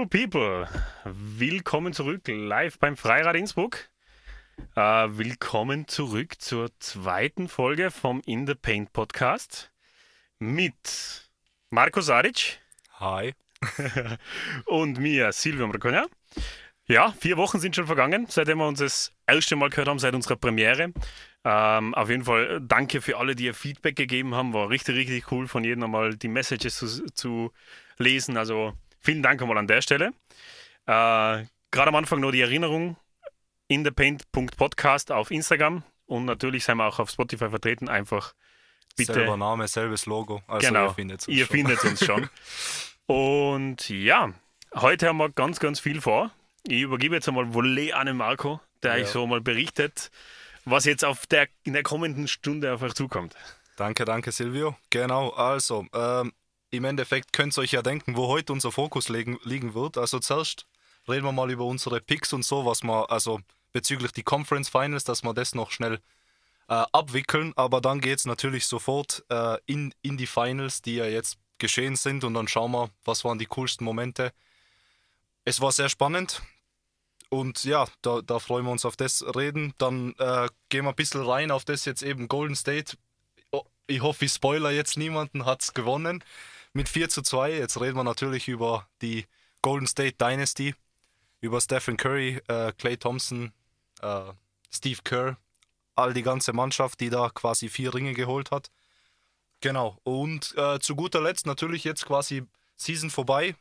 Beautiful people. Willkommen zurück live beim Freirad Innsbruck. Äh, willkommen zurück zur zweiten Folge vom In the Paint Podcast mit Marco Saric. Hi. und mir, Silvio Marconia. Ja, vier Wochen sind schon vergangen, seitdem wir uns das erste Mal gehört haben, seit unserer Premiere. Ähm, auf jeden Fall äh, danke für alle, die ihr Feedback gegeben haben. War richtig, richtig cool von jedem einmal die Messages zu, zu lesen. Also vielen Dank einmal an der Stelle. Äh, Gerade am Anfang nur die Erinnerung: in thepaint.podcast auf Instagram und natürlich sind wir auch auf Spotify vertreten. Einfach bitte. Selber Name, selbes Logo. Also genau, ihr findet uns, ihr schon. Findet uns schon. und ja, heute haben wir ganz, ganz viel vor. Ich übergebe jetzt einmal Volley an den Marco, der ja. euch so mal berichtet, was jetzt auf der, in der kommenden Stunde auf euch zukommt. Danke, danke Silvio. Genau, also ähm, im Endeffekt könnt ihr euch ja denken, wo heute unser Fokus liegen, liegen wird. Also zuerst reden wir mal über unsere Picks und so, was wir, also bezüglich die Conference Finals, dass wir das noch schnell äh, abwickeln. Aber dann geht es natürlich sofort äh, in, in die Finals, die ja jetzt geschehen sind. Und dann schauen wir, was waren die coolsten Momente. Es war sehr spannend. Und ja, da, da freuen wir uns auf das reden. Dann äh, gehen wir ein bisschen rein auf das jetzt eben Golden State. Oh, ich hoffe, ich spoiler jetzt niemanden, hat es gewonnen mit 4 zu 2. Jetzt reden wir natürlich über die Golden State Dynasty, über Stephen Curry, äh, Clay Thompson, äh, Steve Kerr, all die ganze Mannschaft, die da quasi vier Ringe geholt hat. Genau. Und äh, zu guter Letzt natürlich jetzt quasi Season vorbei.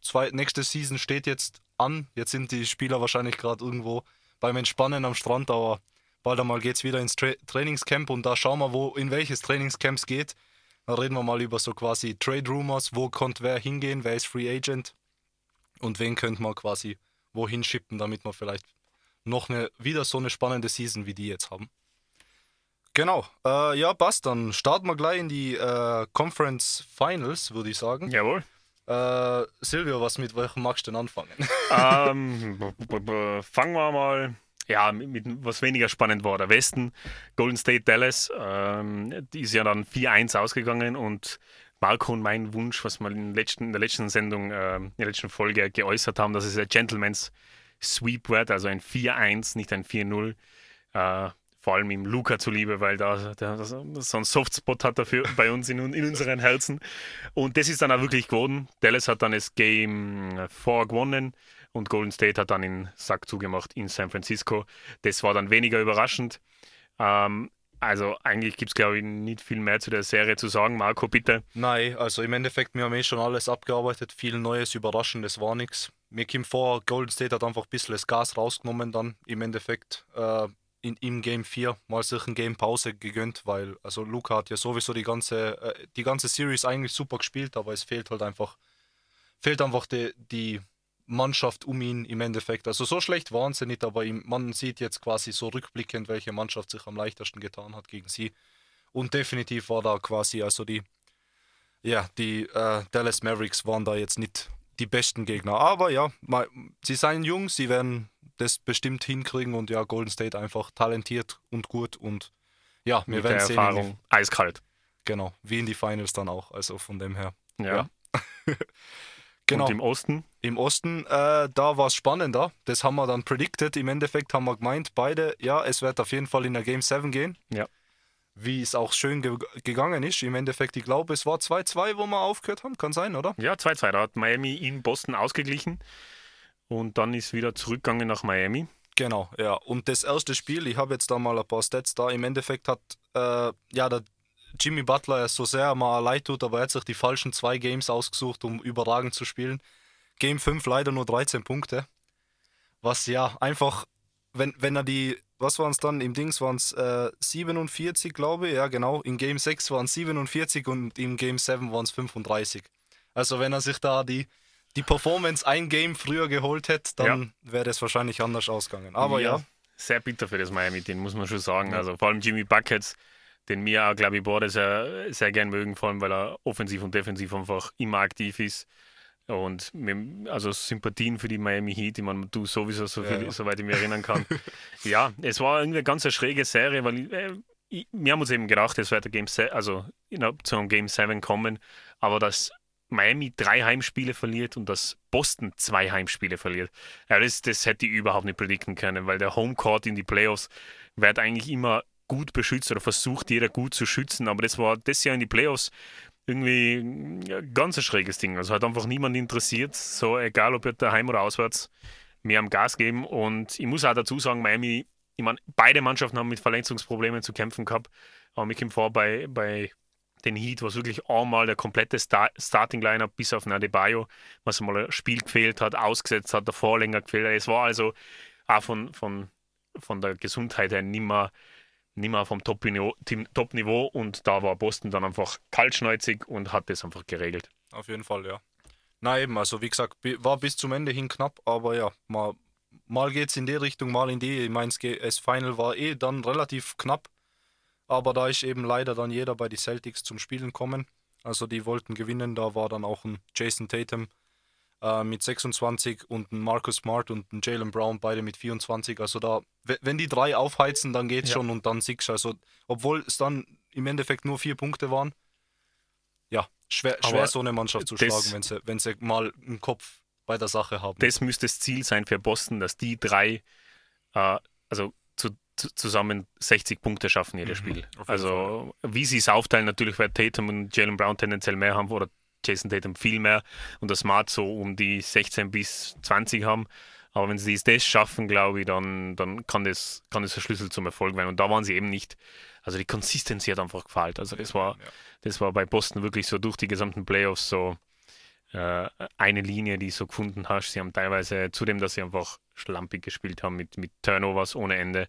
Zwei, nächste Season steht jetzt an. Jetzt sind die Spieler wahrscheinlich gerade irgendwo beim Entspannen am Strand, aber bald einmal geht es wieder ins Tra Trainingscamp und da schauen wir, wo in welches Trainingscamp es geht. Dann reden wir mal über so quasi Trade Rumors, wo konnte wer hingehen, wer ist Free Agent und wen könnte man quasi wohin schippen, damit wir vielleicht noch eine, wieder so eine spannende Season wie die jetzt haben. Genau, äh, ja, passt. Dann starten wir gleich in die äh, Conference Finals, würde ich sagen. Jawohl. Äh, Silvio, was mit welchem magst du denn anfangen? Ähm, fangen wir mal ja, mit, mit, was weniger spannend war. Der Westen, Golden State Dallas, ähm, die ist ja dann 4-1 ausgegangen und Marco und mein Wunsch, was wir in, letzten, in der letzten Sendung, äh, in der letzten Folge geäußert haben, dass es ein Gentleman's Sweep wird, also ein 4-1, nicht ein 4-0. Äh, vor allem ihm Luca zuliebe, weil da, da so einen Softspot hat er für, bei uns in, in unseren Herzen. Und das ist dann auch wirklich geworden. Dallas hat dann das Game 4 gewonnen und Golden State hat dann den Sack zugemacht in San Francisco. Das war dann weniger überraschend. Ähm, also eigentlich gibt es, glaube ich, nicht viel mehr zu der Serie zu sagen. Marco, bitte. Nein, also im Endeffekt, wir haben eh schon alles abgearbeitet. Viel Neues, Überraschendes war nichts. Mir kommt vor, Golden State hat einfach ein bisschen das Gas rausgenommen dann im Endeffekt. Äh, in, im Game 4 mal sich ein Game Pause gegönnt, weil also Luca hat ja sowieso die ganze, äh, die ganze Series eigentlich super gespielt, aber es fehlt halt einfach, fehlt einfach die, die Mannschaft um ihn im Endeffekt. Also so schlecht waren sie nicht, aber man sieht jetzt quasi so rückblickend, welche Mannschaft sich am leichtesten getan hat gegen sie. Und definitiv war da quasi, also die, ja, die äh, Dallas Mavericks waren da jetzt nicht die besten Gegner. Aber ja, mal, sie seien jung, sie werden das bestimmt hinkriegen und ja, Golden State einfach talentiert und gut und ja, wir Mit werden sehen. Erfahrung, die, eiskalt. Genau, wie in die Finals dann auch, also von dem her. Ja. ja. genau. Und im Osten? Im Osten, äh, da war es spannender. Das haben wir dann predicted. Im Endeffekt haben wir gemeint, beide, ja, es wird auf jeden Fall in der Game 7 gehen. Ja. Wie es auch schön ge gegangen ist. Im Endeffekt, ich glaube, es war 2-2, wo wir aufgehört haben. Kann sein, oder? Ja, 2-2. Da hat Miami in Boston ausgeglichen und dann ist wieder zurückgegangen nach Miami. Genau, ja. Und das erste Spiel, ich habe jetzt da mal ein paar Stats da. Im Endeffekt hat äh, ja der Jimmy Butler so sehr mal leid tut, aber er hat sich die falschen zwei Games ausgesucht, um überragend zu spielen. Game 5 leider nur 13 Punkte. Was ja einfach, wenn, wenn er die, was waren es dann? Im Dings waren es äh, 47, glaube ich. Ja, genau. In Game 6 waren es 47 und im Game 7 waren es 35. Also wenn er sich da die die Performance ein Game früher geholt hätte, dann ja. wäre das wahrscheinlich anders ausgegangen. Aber ja, ja. Sehr bitter für das Miami-Team, muss man schon sagen. Also vor allem Jimmy Buckets, den wir auch, glaube ich, beide sehr, sehr gern mögen, vor allem weil er offensiv und defensiv einfach immer aktiv ist. Und mit, also Sympathien für die Miami Heat, ich meine, du sowieso, so viel, ja, ja. soweit ich mich erinnern kann. ja, es war irgendwie eine ganz schräge Serie, weil äh, ich, wir haben uns eben gedacht, es wird Game also you know, zum Game 7 kommen, aber dass Miami drei Heimspiele verliert und dass Boston zwei Heimspiele verliert. Ja, das, das hätte ich überhaupt nicht predikten können, weil der Homecourt in die Playoffs wird eigentlich immer gut beschützt oder versucht jeder gut zu schützen, aber das war das Jahr in die Playoffs irgendwie ein ganz schräges Ding. Also hat einfach niemand interessiert, so egal ob er daheim oder auswärts, mehr am Gas geben. Und ich muss auch dazu sagen, Miami, ich meine, beide Mannschaften haben mit Verletzungsproblemen zu kämpfen gehabt, aber mir kommt vor, bei, bei den Heat war es wirklich einmal der komplette Star Starting-Lineup bis auf Nadebayo, was mal ein Spiel gefehlt hat, ausgesetzt hat, davor länger gefehlt hat. Es war also auch von, von, von der Gesundheit her nicht mehr nicht mehr vom Top-Niveau Top und da war Boston dann einfach kaltschneuzig und hat das einfach geregelt. Auf jeden Fall, ja. Na eben, also wie gesagt, war bis zum Ende hin knapp, aber ja, mal, mal geht es in die Richtung, mal in die. Ich meine, das Final war eh dann relativ knapp, aber da ist eben leider dann jeder bei den Celtics zum Spielen kommen. Also die wollten gewinnen, da war dann auch ein Jason Tatum äh, mit 26 und ein Marcus Smart und ein Jalen Brown, beide mit 24. Also da, wenn die drei aufheizen, dann geht's ja. schon und dann siegst Also, obwohl es dann im Endeffekt nur vier Punkte waren, ja, schwer, schwer so eine Mannschaft zu schlagen, wenn sie, wenn sie mal einen Kopf bei der Sache haben. Das müsste das Ziel sein für Boston, dass die drei, äh, also zu, zu, zusammen 60 Punkte schaffen, jedes mhm, Spiel. Also, Fall. wie sie es aufteilen, natürlich wird Tatum und Jalen Brown tendenziell mehr haben oder Jason Tatum viel mehr und das Smart so um die 16 bis 20 haben. Aber wenn sie das schaffen, glaube ich, dann, dann kann, das, kann das der Schlüssel zum Erfolg werden. Und da waren sie eben nicht. Also die Consistency hat einfach gefallen. Also das war, ja. das war bei Boston wirklich so durch die gesamten Playoffs so äh, eine Linie, die so gefunden hast. Sie haben teilweise, zudem, dass sie einfach schlampig gespielt haben mit, mit Turnovers ohne Ende,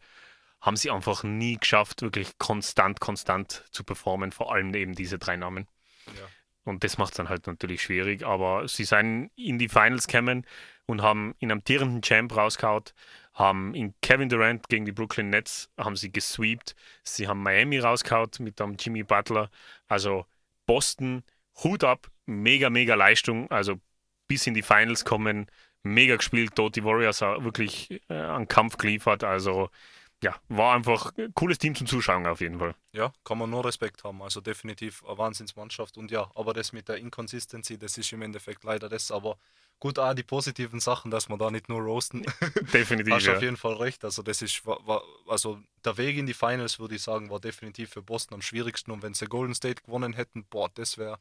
haben sie einfach nie geschafft, wirklich konstant, konstant zu performen. Vor allem eben diese drei Namen. Ja. Und das macht es dann halt natürlich schwierig. Aber sie sind in die Finals gekommen und haben in einem tierenden Champ rausgehauen, haben in Kevin Durant gegen die Brooklyn Nets haben sie gesweept. Sie haben Miami rausgehauen mit dem Jimmy Butler. Also Boston, Hut ab, mega, mega Leistung. Also bis in die Finals kommen, mega gespielt. Dort die Warriors wirklich äh, einen Kampf geliefert. Also ja, war einfach ein cooles Team zum Zuschauen auf jeden Fall. Ja, kann man nur Respekt haben. Also definitiv eine Wahnsinnsmannschaft. Und ja, aber das mit der Inconsistency, das ist im Endeffekt leider das. Aber gut, auch die positiven Sachen, dass man da nicht nur roasten. Definitiv. Hast ja. auf jeden Fall recht. Also das ist, war, war, also der Weg in die Finals, würde ich sagen, war definitiv für Boston am schwierigsten. Und wenn sie Golden State gewonnen hätten, boah, das wäre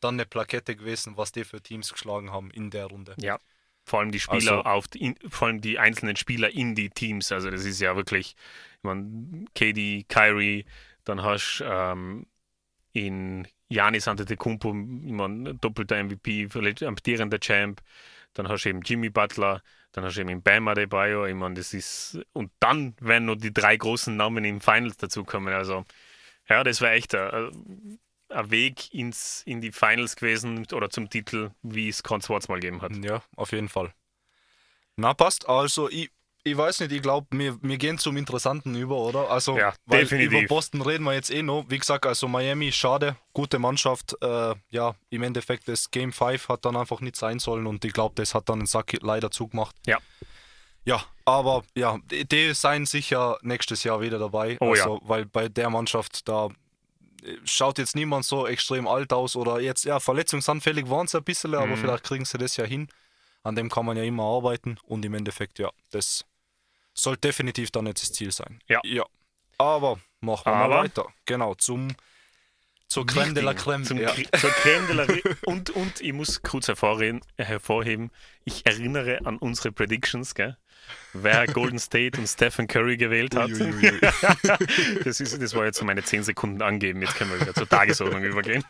dann eine Plakette gewesen, was die für Teams geschlagen haben in der Runde. Ja, vor allem die Spieler also, auf die, vor allem die einzelnen Spieler in die Teams. Also das ist ja wirklich, ich meine, KD, Kyrie, dann hast du ähm, in Janis Antetokounmpo, ich meine, doppelter MVP, amtierender Champ. Dann hast du eben Jimmy Butler, dann hast du eben Bam Adebayo. Ich meine, das ist und dann werden nur die drei großen Namen im Finals dazukommen. Also ja, das war echt ein, ein Weg ins, in die Finals gewesen oder zum Titel, wie es Con Swartz mal gegeben hat. Ja, auf jeden Fall. Na, passt. Also, ich, ich weiß nicht, ich glaube, wir, wir gehen zum Interessanten über, oder? Also, ja, über Boston reden wir jetzt eh noch. Wie gesagt, also Miami, schade, gute Mannschaft. Äh, ja, im Endeffekt, das Game 5 hat dann einfach nicht sein sollen und ich glaube, das hat dann den Sack leider zugemacht. Ja. Ja, aber ja, die, die seien sicher nächstes Jahr wieder dabei. Oh, also, ja. Weil bei der Mannschaft, da schaut jetzt niemand so extrem alt aus oder jetzt, ja, verletzungsanfällig waren sie ein bisschen, aber mhm. vielleicht kriegen sie das ja hin. An dem kann man ja immer arbeiten und im Endeffekt, ja, das soll definitiv dann jetzt das Ziel sein. Ja. ja. Aber machen wir aber mal weiter. Genau, zum zur Creme de la Creme. Zum, ja. Zur Creme de la und, und ich muss kurz hervorheben, hervorheben, ich erinnere an unsere Predictions, gell? Wer Golden State und Stephen Curry gewählt hat. das, ist, das war jetzt so meine 10 Sekunden angeben. Jetzt können wir wieder zur Tagesordnung übergehen.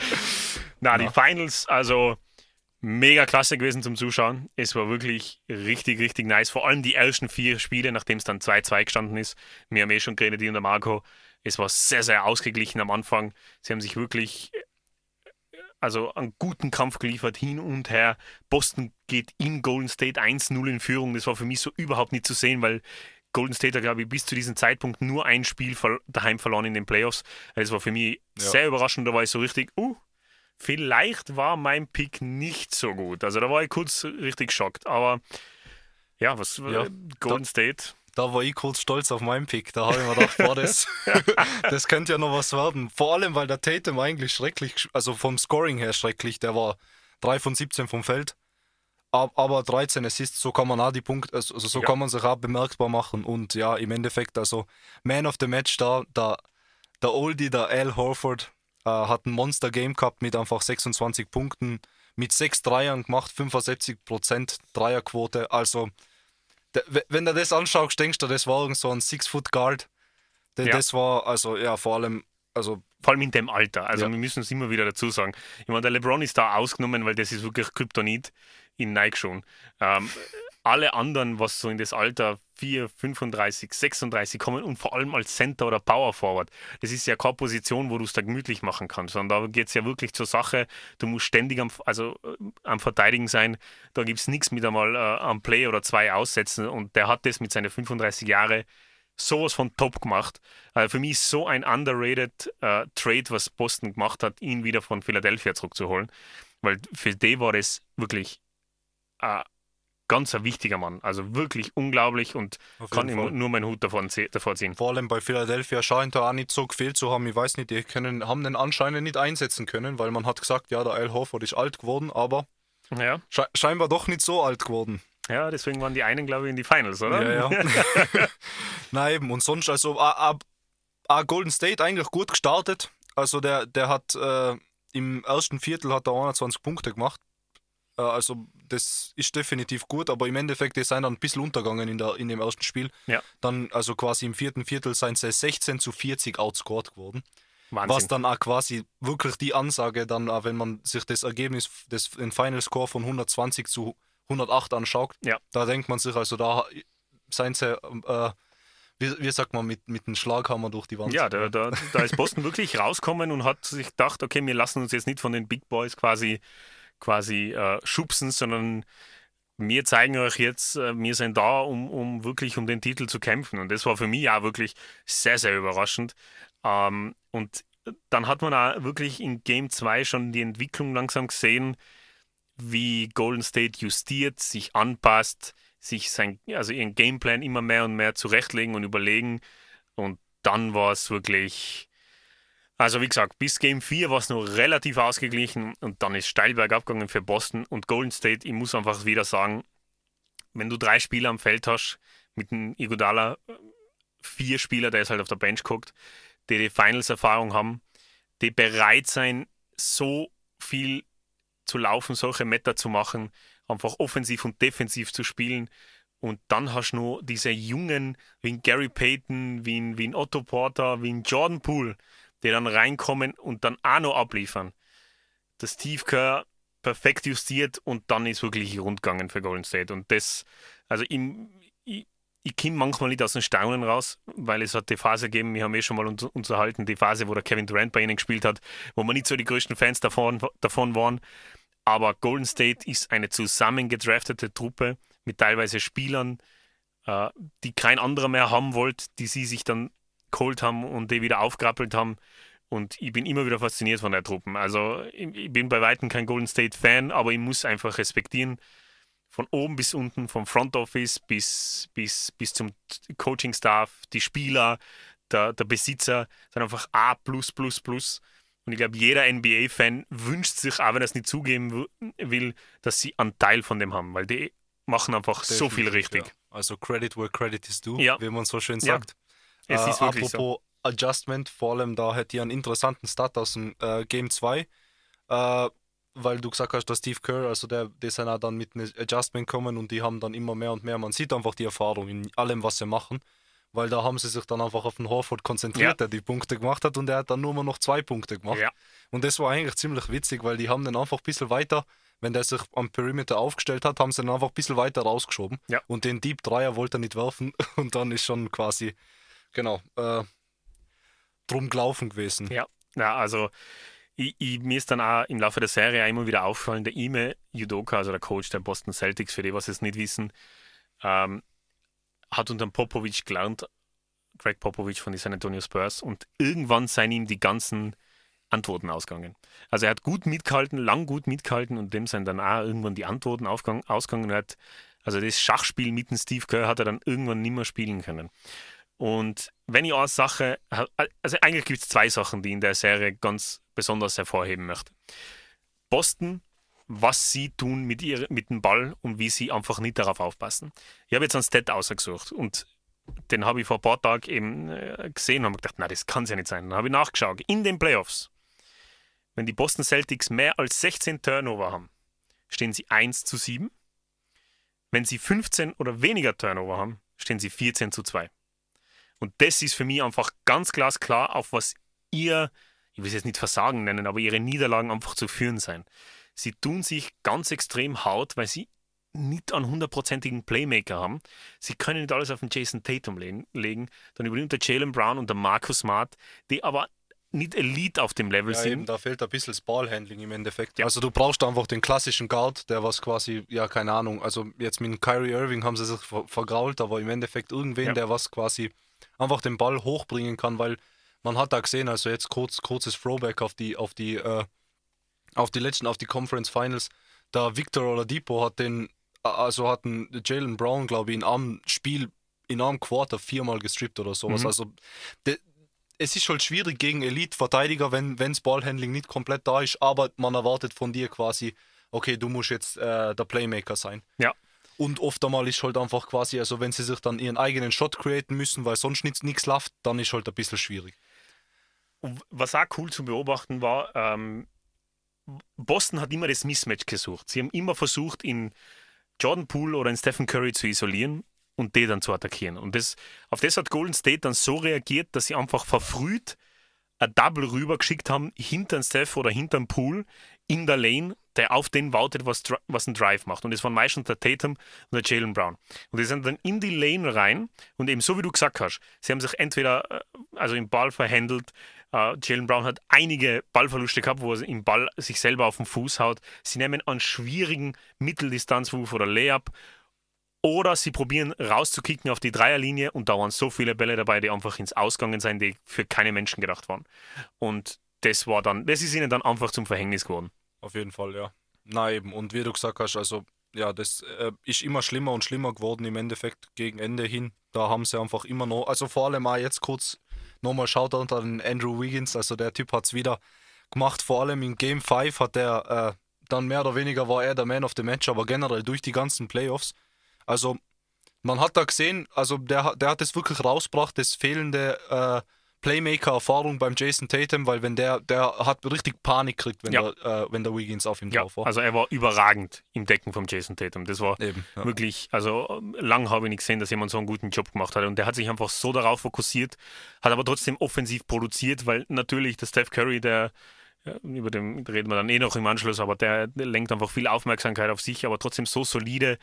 Na, die Finals, also mega klasse gewesen zum Zuschauen. Es war wirklich richtig, richtig nice. Vor allem die ersten vier Spiele, nachdem es dann 2-2 gestanden ist. Wir haben eh schon geredet, die und der Marco. Es war sehr, sehr ausgeglichen am Anfang. Sie haben sich wirklich also einen guten Kampf geliefert, hin und her. Boston geht in Golden State 1-0 in Führung. Das war für mich so überhaupt nicht zu sehen, weil Golden State hat, glaube ich, bis zu diesem Zeitpunkt nur ein Spiel daheim verloren in den Playoffs. Das war für mich ja. sehr überraschend. Da war ich so richtig, uh, vielleicht war mein Pick nicht so gut. Also da war ich kurz richtig geschockt. Aber ja, was ja, Golden da, State. Da war ich kurz stolz auf meinen Pick. Da habe ich mir gedacht, boah, das, das könnte ja noch was werden. Vor allem, weil der Tatum eigentlich schrecklich, also vom Scoring her schrecklich, der war 3 von 17 vom Feld. Aber 13 Assists, so kann man auch die Punkte, also so ja. kann man sich auch bemerkbar machen. Und ja, im Endeffekt, also Man of the Match da, der, der Oldie, der Al Horford, äh, hat ein Monster-Game gehabt mit einfach 26 Punkten, mit 6 Dreiern gemacht, 75% Dreierquote. Also, wenn du das anschaust, denkst du, das war so ein Six-Foot-Guard. Ja. Das war, also ja, vor allem, also vor allem in dem Alter. Also ja. wir müssen es immer wieder dazu sagen. Ich meine, der LeBron ist da ausgenommen, weil das ist wirklich Kryptonit in Nike schon. Ähm, alle anderen, was so in das Alter 4, 35, 36 kommen und vor allem als Center oder Power Forward, das ist ja keine Position, wo du es da gemütlich machen kannst, sondern da geht es ja wirklich zur Sache. Du musst ständig am, also, äh, am Verteidigen sein. Da gibt es nichts mit einmal äh, am Play oder zwei aussetzen und der hat das mit seinen 35 Jahren sowas von top gemacht. Also für mich ist so ein underrated äh, Trade, was Boston gemacht hat, ihn wieder von Philadelphia zurückzuholen. Weil für die war das wirklich äh, ganz ein wichtiger Mann. Also wirklich unglaublich und kann ihm nur meinen Hut davon, davor ziehen. Vor allem bei Philadelphia scheint er auch nicht so gefehlt zu haben. Ich weiß nicht, die können, haben den anscheinend nicht einsetzen können, weil man hat gesagt, ja, der Al Horford ist alt geworden, aber ja. sche scheinbar doch nicht so alt geworden. Ja, deswegen waren die einen, glaube ich, in die Finals, oder? Ja, ja. Nein, eben. Und sonst, also, a, a, Golden State eigentlich gut gestartet. Also, der, der hat äh, im ersten Viertel hat er 21 Punkte gemacht. Äh, also, das ist definitiv gut, aber im Endeffekt ist er dann ein bisschen untergegangen in, der, in dem ersten Spiel. Ja. Dann, also quasi im vierten Viertel, seien sie 16 zu 40 outscored geworden. Wahnsinn. Was dann auch quasi wirklich die Ansage, dann, wenn man sich das Ergebnis, das, den Final Score von 120 zu 108 anschaut, ja. da denkt man sich, also da seien sie, äh, wie, wie, sagt man, mit, mit einem Schlaghammer durch die Wand. Ja, da, da, da ist Boston wirklich rausgekommen und hat sich gedacht, okay, wir lassen uns jetzt nicht von den Big Boys quasi, quasi äh, schubsen, sondern wir zeigen euch jetzt, äh, wir sind da, um, um wirklich um den Titel zu kämpfen. Und das war für mich auch wirklich sehr, sehr überraschend. Ähm, und dann hat man auch wirklich in Game 2 schon die Entwicklung langsam gesehen, wie Golden State justiert, sich anpasst, sich sein, also ihren Gameplan immer mehr und mehr zurechtlegen und überlegen. Und dann war es wirklich, also wie gesagt, bis Game 4 war es noch relativ ausgeglichen und dann ist steil bergab gegangen für Boston und Golden State. Ich muss einfach wieder sagen, wenn du drei Spieler am Feld hast, mit dem Igodala vier Spieler, der ist halt auf der Bench guckt, die die Finals-Erfahrung haben, die bereit sein, so viel zu laufen, solche Meta zu machen, einfach offensiv und defensiv zu spielen. Und dann hast du noch diese Jungen wie Gary Payton, wie, wie Otto Porter, wie Jordan Poole, die dann reinkommen und dann auch noch abliefern. Der Steve perfekt justiert und dann ist wirklich rundgegangen für Golden State. Und das, also im, ich, ich komme manchmal nicht aus dem Staunen raus, weil es hat die Phase gegeben, wir haben eh schon mal uns unterhalten, die Phase, wo der Kevin Durant bei ihnen gespielt hat, wo wir nicht so die größten Fans davon, davon waren. Aber Golden State ist eine zusammengedraftete Truppe mit teilweise Spielern, äh, die kein anderer mehr haben wollte, die sie sich dann geholt haben und die wieder aufgrappelt haben. Und ich bin immer wieder fasziniert von der Truppe. Also ich bin bei weitem kein Golden State Fan, aber ich muss einfach respektieren, von oben bis unten, vom Front Office bis, bis, bis zum Coaching-Staff, die Spieler, der, der Besitzer, sind einfach A. Und ich glaube, jeder NBA-Fan wünscht sich, auch wenn er es nicht zugeben will, dass sie einen Teil von dem haben, weil die machen einfach Definitiv, so viel richtig. Ja. Also Credit where credit is due, ja. wie man so schön sagt. Ja. Es äh, ist wirklich apropos so. Adjustment, vor allem da hätte ich einen interessanten Start aus dem äh, Game 2, äh, weil du gesagt hast, dass Steve Kerr, also der, die sind auch dann mit einem Adjustment kommen und die haben dann immer mehr und mehr, man sieht einfach die Erfahrung in allem, was sie machen weil da haben sie sich dann einfach auf den Horford konzentriert, ja. der die Punkte gemacht hat und er hat dann nur noch zwei Punkte gemacht. Ja. Und das war eigentlich ziemlich witzig, weil die haben dann einfach ein bisschen weiter, wenn der sich am Perimeter aufgestellt hat, haben sie dann einfach ein bisschen weiter rausgeschoben. Ja. Und den Deep Dreier wollte er nicht werfen und dann ist schon quasi, genau, äh, drum gelaufen gewesen. Ja, ja also ich, ich, mir ist dann auch im Laufe der Serie immer wieder aufgefallen, der Ime Judoka, also der Coach der Boston Celtics, für die, was es nicht wissen, ähm, hat unter Popovic gelernt, Greg Popovic von den San Antonio Spurs, und irgendwann seien ihm die ganzen Antworten ausgegangen. Also er hat gut mitgehalten, lang gut mitgehalten und dem sind dann auch irgendwann die Antworten ausgegangen. Hat Also das Schachspiel mit dem Steve Kerr hat er dann irgendwann nicht mehr spielen können. Und wenn ich eine Sache, also eigentlich gibt es zwei Sachen, die ich in der Serie ganz besonders hervorheben möchte. Boston, was sie tun mit, ihr, mit dem Ball und wie sie einfach nicht darauf aufpassen. Ich habe jetzt einen Stat ausgesucht und den habe ich vor ein paar Tagen eben äh, gesehen und habe gedacht, na, das kann es ja nicht sein. Dann habe ich nachgeschaut. In den Playoffs, wenn die Boston Celtics mehr als 16 Turnover haben, stehen sie 1 zu 7. Wenn sie 15 oder weniger Turnover haben, stehen sie 14 zu 2. Und das ist für mich einfach ganz glasklar, auf was ihr, ich will es jetzt nicht Versagen nennen, aber ihre Niederlagen einfach zu führen sein. Sie tun sich ganz extrem hart, weil sie nicht einen hundertprozentigen Playmaker haben. Sie können nicht alles auf den Jason Tatum legen. Dann übernimmt der Jalen Brown und der Marcus Smart, die aber nicht Elite auf dem Level ja, sind. Eben, da fehlt ein bisschen das Ballhandling im Endeffekt. Ja. Also du brauchst einfach den klassischen Guard, der was quasi, ja, keine Ahnung, also jetzt mit Kyrie Irving haben sie sich vergrault, aber im Endeffekt irgendwen, ja. der was quasi einfach den Ball hochbringen kann, weil man hat da gesehen, also jetzt kurz, kurzes Throwback auf die, auf die, äh, auf die letzten, auf die Conference Finals, da Victor Oladipo hat den, also hat Jalen Brown, glaube ich, in einem Spiel, in einem Quarter viermal gestrippt oder sowas. Mhm. Also de, es ist halt schwierig gegen Elite-Verteidiger, wenn das Ballhandling nicht komplett da ist, aber man erwartet von dir quasi, okay, du musst jetzt äh, der Playmaker sein. Ja. Und oft einmal ist halt einfach quasi, also wenn sie sich dann ihren eigenen Shot createn müssen, weil sonst nichts läuft, dann ist halt ein bisschen schwierig. Was auch cool zu beobachten war, ähm, Boston hat immer das Mismatch gesucht. Sie haben immer versucht, in Jordan Poole oder in Stephen Curry zu isolieren und die dann zu attackieren. Und das, auf das hat Golden State dann so reagiert, dass sie einfach verfrüht ein Double rüber geschickt haben, hinter den Steph oder hinter den Pool in der Lane, der auf den wartet, was, was ein Drive macht. Und das waren meistens der Tatum und der Jalen Brown. Und die sind dann in die Lane rein und eben so wie du gesagt hast, sie haben sich entweder äh, also im Ball verhandelt, Uh, Jalen Brown hat einige Ballverluste gehabt, wo er im Ball sich selber auf den Fuß haut. Sie nehmen einen schwierigen Mitteldistanzwurf oder Layup oder sie probieren rauszukicken auf die Dreierlinie und da waren so viele Bälle dabei, die einfach ins Ausgangen sind, die für keine Menschen gedacht waren. Und das war dann, das ist ihnen dann einfach zum Verhängnis geworden. Auf jeden Fall, ja. Na eben, und wie du gesagt hast, also ja, das äh, ist immer schlimmer und schlimmer geworden im Endeffekt gegen Ende hin. Da haben sie einfach immer noch, also vor allem mal jetzt kurz nochmal unter den Andrew Wiggins, also der Typ hat es wieder gemacht, vor allem in Game 5 hat der äh, dann mehr oder weniger war er der Man of the Match, aber generell durch die ganzen Playoffs also man hat da gesehen, also der, der hat es wirklich rausgebracht, das fehlende äh, Playmaker-Erfahrung beim Jason Tatum, weil wenn der, der hat richtig Panik gekriegt, wenn, ja. der, äh, wenn der Wiggins auf ihm ja, drauf war. Also er war überragend im Decken vom Jason Tatum. Das war Eben, ja. wirklich, also lang habe ich nicht gesehen, dass jemand so einen guten Job gemacht hat. Und der hat sich einfach so darauf fokussiert, hat aber trotzdem offensiv produziert, weil natürlich der Steph Curry, der ja, über den reden wir dann eh noch im Anschluss, aber der, der lenkt einfach viel Aufmerksamkeit auf sich, aber trotzdem so solide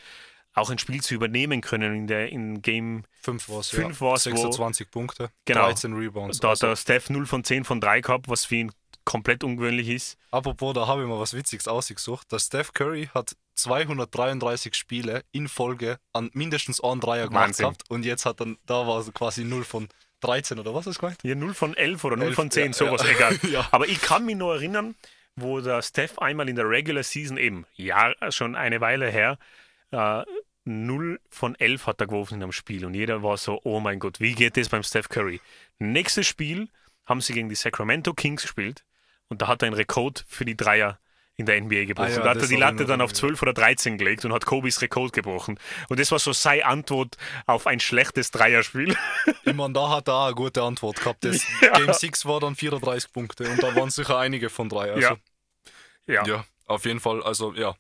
auch ein Spiel zu übernehmen können in der in Game 5 war es. 5 ja. 26 wo, Punkte, genau, 13 Rebounds. Da hat also. der Steph 0 von 10 von 3 gehabt, was für ihn komplett ungewöhnlich ist. Apropos, da habe ich mal was Witziges ausgesucht. Der Steph Curry hat 233 Spiele in Folge an mindestens einen Dreier gemacht gehabt und jetzt hat dann, da war es quasi 0 von 13 oder was ist gemeint? Ja, 0 von 11 oder 0 11, von 10, ja, sowas, ja. egal. ja. Aber ich kann mich nur erinnern, wo der Steph einmal in der Regular Season eben, ja, schon eine Weile her, äh, 0 von 11 hat er geworfen in einem Spiel und jeder war so, oh mein Gott, wie geht das beim Steph Curry? Nächstes Spiel haben sie gegen die Sacramento Kings gespielt und da hat er einen Rekord für die Dreier in der NBA gebrochen. Ah ja, da hat er die Latte dann auf 12 oder 13 gelegt und hat Kobis Rekord gebrochen. Und das war so seine Antwort auf ein schlechtes Dreierspiel. Ich meine, da hat er auch eine gute Antwort gehabt. Das ja. Game 6 war dann 34 Punkte und da waren sicher einige von drei. Also, ja. ja. Ja, auf jeden Fall. Also, ja,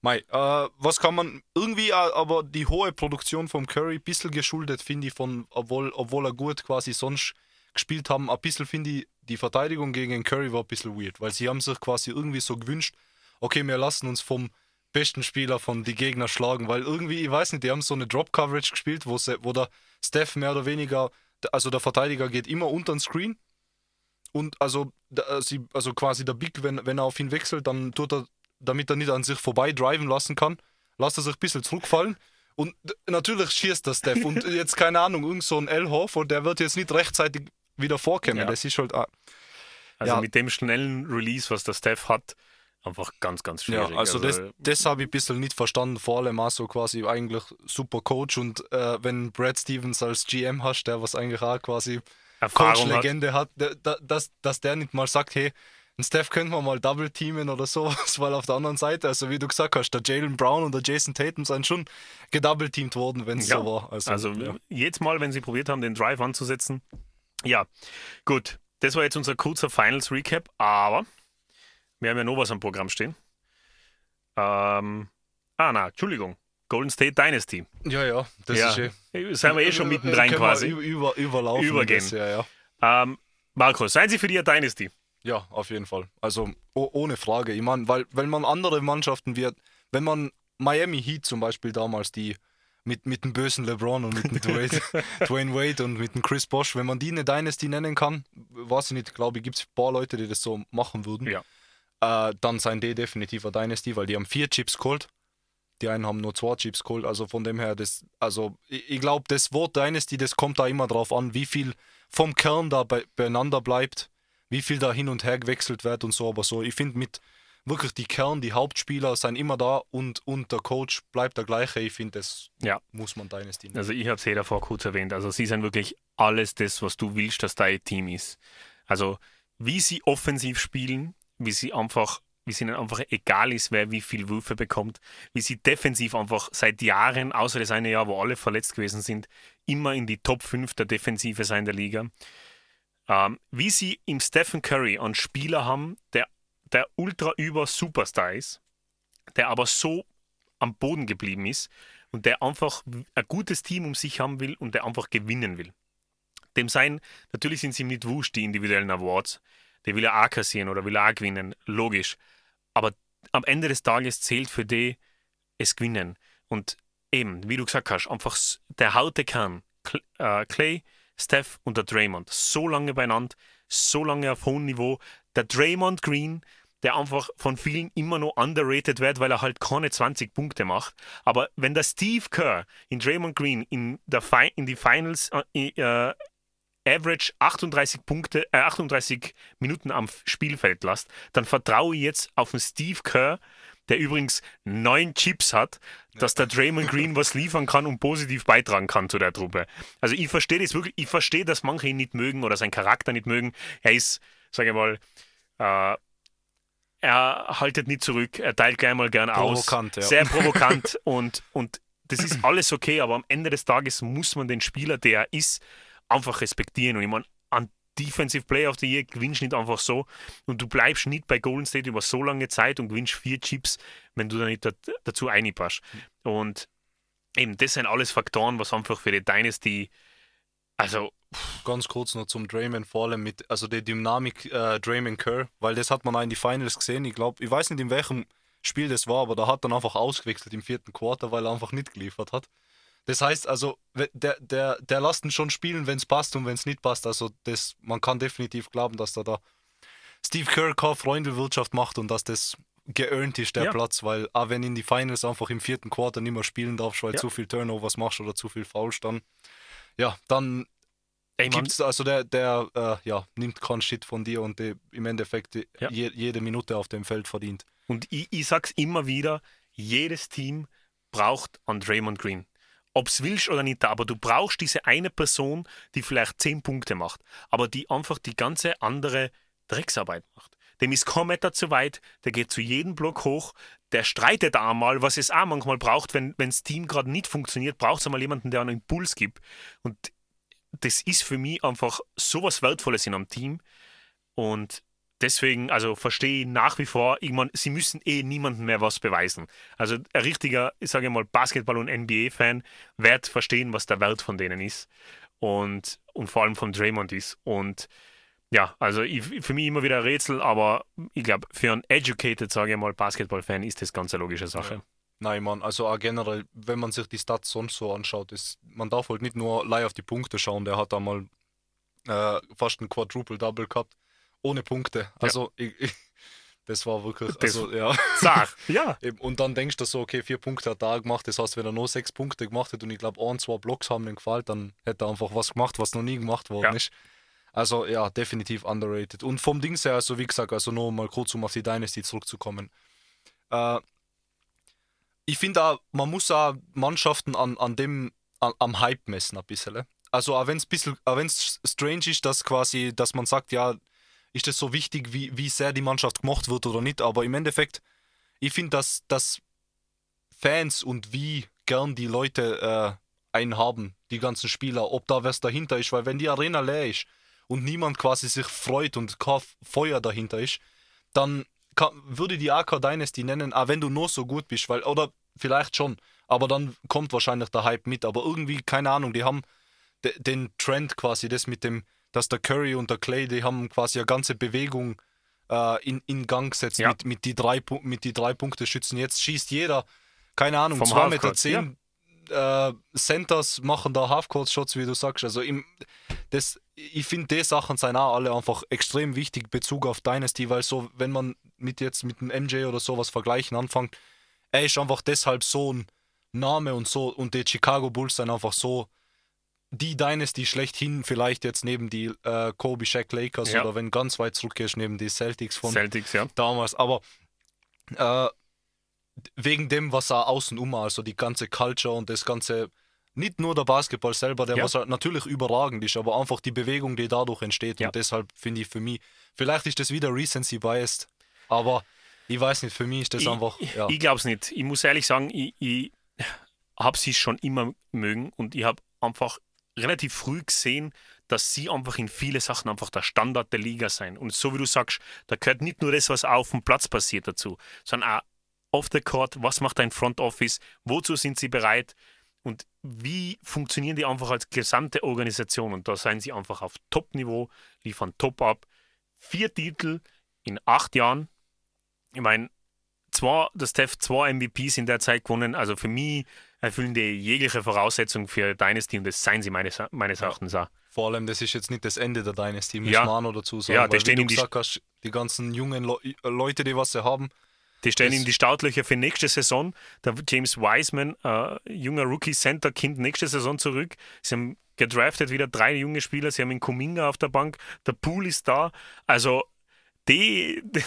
Mei, äh, was kann man irgendwie, aber die hohe Produktion vom Curry, ein bisschen geschuldet, finde ich, von, obwohl, obwohl er gut quasi sonst gespielt haben, ein bisschen finde ich, die Verteidigung gegen den Curry war ein bisschen weird, weil sie haben sich quasi irgendwie so gewünscht, okay, wir lassen uns vom besten Spieler von die Gegner schlagen, weil irgendwie, ich weiß nicht, die haben so eine Drop-Coverage gespielt, wo, sie, wo der Steph mehr oder weniger, also der Verteidiger geht immer unter den Screen und also, also quasi der Big, wenn, wenn er auf ihn wechselt, dann tut er damit er nicht an sich vorbei driven lassen kann, lässt er sich ein bisschen zurückfallen. Und natürlich schießt der Steph. Und jetzt, keine Ahnung, irgend so ein L-Hofer, der wird jetzt nicht rechtzeitig wieder vorkommen. Ja. Das ist halt. Ah, also ja. mit dem schnellen Release, was der Steph hat, einfach ganz, ganz schwierig. Ja, also, das, das habe ich ein bisschen nicht verstanden. Vor allem auch so quasi eigentlich super Coach und äh, wenn Brad Stevens als GM hast, der was eigentlich auch quasi Coach-Legende hat, hat dass, dass der nicht mal sagt, hey, ein Steph könnte man mal double teamen oder sowas, weil auf der anderen Seite, also wie du gesagt hast, der Jalen Brown und der Jason Tatum sind schon gedouble teamt worden, wenn es ja, so war. Also, also ja. jedes Mal, wenn sie probiert haben, den Drive anzusetzen. Ja, gut. Das war jetzt unser kurzer Finals Recap, aber wir haben ja noch was am Programm stehen. Ähm, ah, na, Entschuldigung. Golden State Dynasty. Ja, ja, das ja. ist eh. Sind wir eh schon mittendrin quasi. Über, überlaufen. Übergehen. Das, ja, ja. Ähm, Markus, seien Sie für die Dynasty? Ja, auf jeden Fall. Also oh, ohne Frage. Ich meine, weil wenn man andere Mannschaften wird, wenn man Miami Heat zum Beispiel damals, die mit, mit dem bösen LeBron und mit dem Dwayne, Dwayne Wade und mit dem Chris Bosch, wenn man die eine Dynasty nennen kann, weiß ich nicht, glaube ich, gibt es ein paar Leute, die das so machen würden. Ja. Äh, dann seien die definitiv eine Dynasty, weil die haben vier Chips geholt. Die einen haben nur zwei Chips geholt. Also von dem her, das, also ich, ich glaube, das Wort Dynasty, das kommt da immer drauf an, wie viel vom Kern da bei, beieinander bleibt, wie viel da hin und her gewechselt wird und so. Aber so, ich finde mit wirklich die Kern, die Hauptspieler sind immer da und, und der Coach bleibt der gleiche. Ich finde, das ja. muss man Dynasty nennen. Also ich habe es eh davor kurz erwähnt. Also sie sind wirklich alles das, was du willst, dass dein Team ist. Also wie sie offensiv spielen, wie sie einfach, wie es ihnen einfach egal ist, wer wie viele Würfe bekommt, wie sie defensiv einfach seit Jahren, außer das eine Jahr, wo alle verletzt gewesen sind, immer in die Top 5 der Defensive sein der Liga. Ähm, wie sie im Stephen Curry einen Spieler haben, der der ultra über Superstar ist, der aber so am Boden geblieben ist und der einfach ein gutes Team um sich haben will und der einfach gewinnen will. Dem sein, natürlich sind sie ihm nicht wurscht, die individuellen Awards, der will er auch kassieren oder will er auch gewinnen, logisch. Aber am Ende des Tages zählt für die es gewinnen. Und eben, wie du gesagt hast, einfach der haute Kern, äh, Clay, Steph und der Draymond, so lange beieinander, so lange auf hohem Niveau. Der Draymond Green, der einfach von vielen immer noch underrated wird, weil er halt keine 20 Punkte macht. Aber wenn der Steve Kerr in Draymond Green in, der Fi in die Finals äh, äh, Average 38 Punkte, äh, 38 Minuten am Spielfeld lasst, dann vertraue ich jetzt auf den Steve Kerr, der übrigens neun Chips hat, dass der Draymond Green was liefern kann und positiv beitragen kann zu der Truppe. Also ich verstehe das wirklich, ich verstehe, dass manche ihn nicht mögen oder seinen Charakter nicht mögen. Er ist, sage ich mal, äh, er haltet nicht zurück, er teilt gleich mal gern aus. Provokant, ja. Sehr provokant und, und das ist alles okay, aber am Ende des Tages muss man den Spieler, der er ist, einfach respektieren. Und ich meine, an Defensive Player of the Year gewinnst nicht einfach so und du bleibst nicht bei Golden State über so lange Zeit und gewinnst vier Chips, wenn du da nicht dazu einpasst. Und eben, das sind alles Faktoren, was einfach für die Dynasty, also Ganz kurz noch zum Draymond, vor allem mit, also die Dynamik äh, Draymond Kerr, weil das hat man auch in die Finals gesehen. Ich glaube, ich weiß nicht in welchem Spiel das war, aber da hat dann einfach ausgewechselt im vierten Quarter, weil er einfach nicht geliefert hat. Das heißt also, der, der, der lässt ihn schon spielen, wenn es passt und wenn es nicht passt. Also das, man kann definitiv glauben, dass da da Steve Kerr keine Freundewirtschaft macht und dass das geearnt ist, der ja. Platz, weil auch wenn in die Finals einfach im vierten Quarter nicht mehr spielen darfst, weil ja. zu viel Turnovers machst oder zu viel Fouls, dann ja, dann Ey, gibt's also der, der äh, ja, nimmt keinen Shit von dir und die, im Endeffekt die, ja. je, jede Minute auf dem Feld verdient. Und ich, ich sag's immer wieder, jedes Team braucht einen Draymond Green ob es willst oder nicht, aber du brauchst diese eine Person, die vielleicht zehn Punkte macht, aber die einfach die ganze andere Drecksarbeit macht. Dem ist kein Meter zu weit, der geht zu jedem Block hoch, der streitet einmal, was es auch manchmal braucht, wenn das Team gerade nicht funktioniert, braucht es einmal jemanden, der einen Impuls gibt. Und das ist für mich einfach so was Wertvolles in einem Team. Und deswegen, also verstehe ich nach wie vor, ich meine, sie müssen eh niemandem mehr was beweisen. Also ein richtiger, ich sage mal, Basketball- und NBA-Fan wird verstehen, was der Wert von denen ist und, und vor allem von Draymond ist. Und ja, also ich, für mich immer wieder ein Rätsel, aber ich glaube, für einen educated, sage ich mal, Basketball-Fan ist das ganz eine logische Sache. Ja. Nein, man, also auch generell, wenn man sich die Stats sonst so anschaut, ist, man darf halt nicht nur live auf die Punkte schauen. Der hat einmal äh, fast ein Quadruple-Double gehabt ohne Punkte. Also ja. ich, ich, das war wirklich, also das ja. Sag, ja. Und dann denkst du so, okay, vier Punkte hat er da gemacht. Das heißt, wenn er nur sechs Punkte gemacht hätte und ich glaube, ein, zwei Blocks haben ihm gefallen, dann hätte er einfach was gemacht, was noch nie gemacht worden ja. ist. Also ja, definitiv underrated. Und vom Dings her, also wie gesagt, also nur mal kurz, um auf die Dynasty zurückzukommen. Äh, ich finde auch, man muss auch Mannschaften an, an dem, an, am Hype messen ein bisschen. Also auch wenn es strange ist, dass quasi, dass man sagt, ja, ist das so wichtig, wie, wie sehr die Mannschaft gemacht wird oder nicht, aber im Endeffekt, ich finde, dass, dass Fans und wie gern die Leute äh, einen haben, die ganzen Spieler, ob da was dahinter ist, weil wenn die Arena leer ist und niemand quasi sich freut und kein Feuer dahinter ist, dann kann, würde die AK Dynasty nennen, auch wenn du nur so gut bist, weil, oder vielleicht schon, aber dann kommt wahrscheinlich der Hype mit, aber irgendwie, keine Ahnung, die haben de, den Trend quasi, das mit dem, dass der Curry und der Clay, die haben quasi eine ganze Bewegung äh, in, in Gang gesetzt Ja. mit, mit die drei, mit die drei Punkte schützen. Jetzt schießt jeder, keine Ahnung, Vom 2 Meter Halfcourt, 10 äh, Centers machen da Halfcourt-Shots, wie du sagst. Also im, das, ich finde, die Sachen sind auch alle einfach extrem wichtig Bezug auf Dynasty, weil so, wenn man mit jetzt mit dem MJ oder sowas vergleichen anfängt, er ist einfach deshalb so ein Name und so und die Chicago Bulls sind einfach so die Dynasty schlechthin, vielleicht jetzt neben die äh, Kobe Shaq Lakers Ja. oder wenn ganz weit zurückgehst, neben die Celtics von Celtics, ja. damals, aber äh, wegen dem, was er außen um, also die ganze Culture und das ganze, nicht nur der Basketball selber, der Ja. was halt natürlich überragend ist, aber einfach die Bewegung, die dadurch entsteht Ja. und deshalb finde ich für mich, vielleicht ist das wieder Recency Biased, aber ich weiß nicht, für mich ist das Ich- einfach, ja. Ich glaube es nicht. Ich muss ehrlich sagen, ich, ich habe sie schon immer mögen und ich habe einfach relativ früh gesehen, dass sie einfach in viele Sachen einfach der Standard der Liga sein. Und so wie du sagst, da gehört nicht nur das, was auf dem Platz passiert dazu, sondern auch off the court, was macht ein Front Office, wozu sind sie bereit und wie funktionieren die einfach als gesamte Organisation. Und da seien sie einfach auf Top-Niveau, liefern top ab. Vier Titel in acht Jahren. Ich meine, zwar, der Steph zwei MVPs in der Zeit gewonnen, also für mich erfüllen die jegliche Voraussetzung für Dynasty und das seien sie meines, meines Erachtens auch. Vor allem, das ist jetzt nicht das Ende der Dynasty, muss Ja. man auch dazu sagen. Ja, weil die stehen wie in du die- gesagt hast, die ganzen jungen Le äh, Leute, die was sie haben, Die stellen ihm die Startlöcher für nächste Saison. Der James Wiseman, äh, junger Rookie-Center, kommt nächste Saison zurück. Sie haben gedraftet wieder drei junge Spieler. Sie haben einen Kuminga auf der Bank. Der Pool ist da. Also, die, die,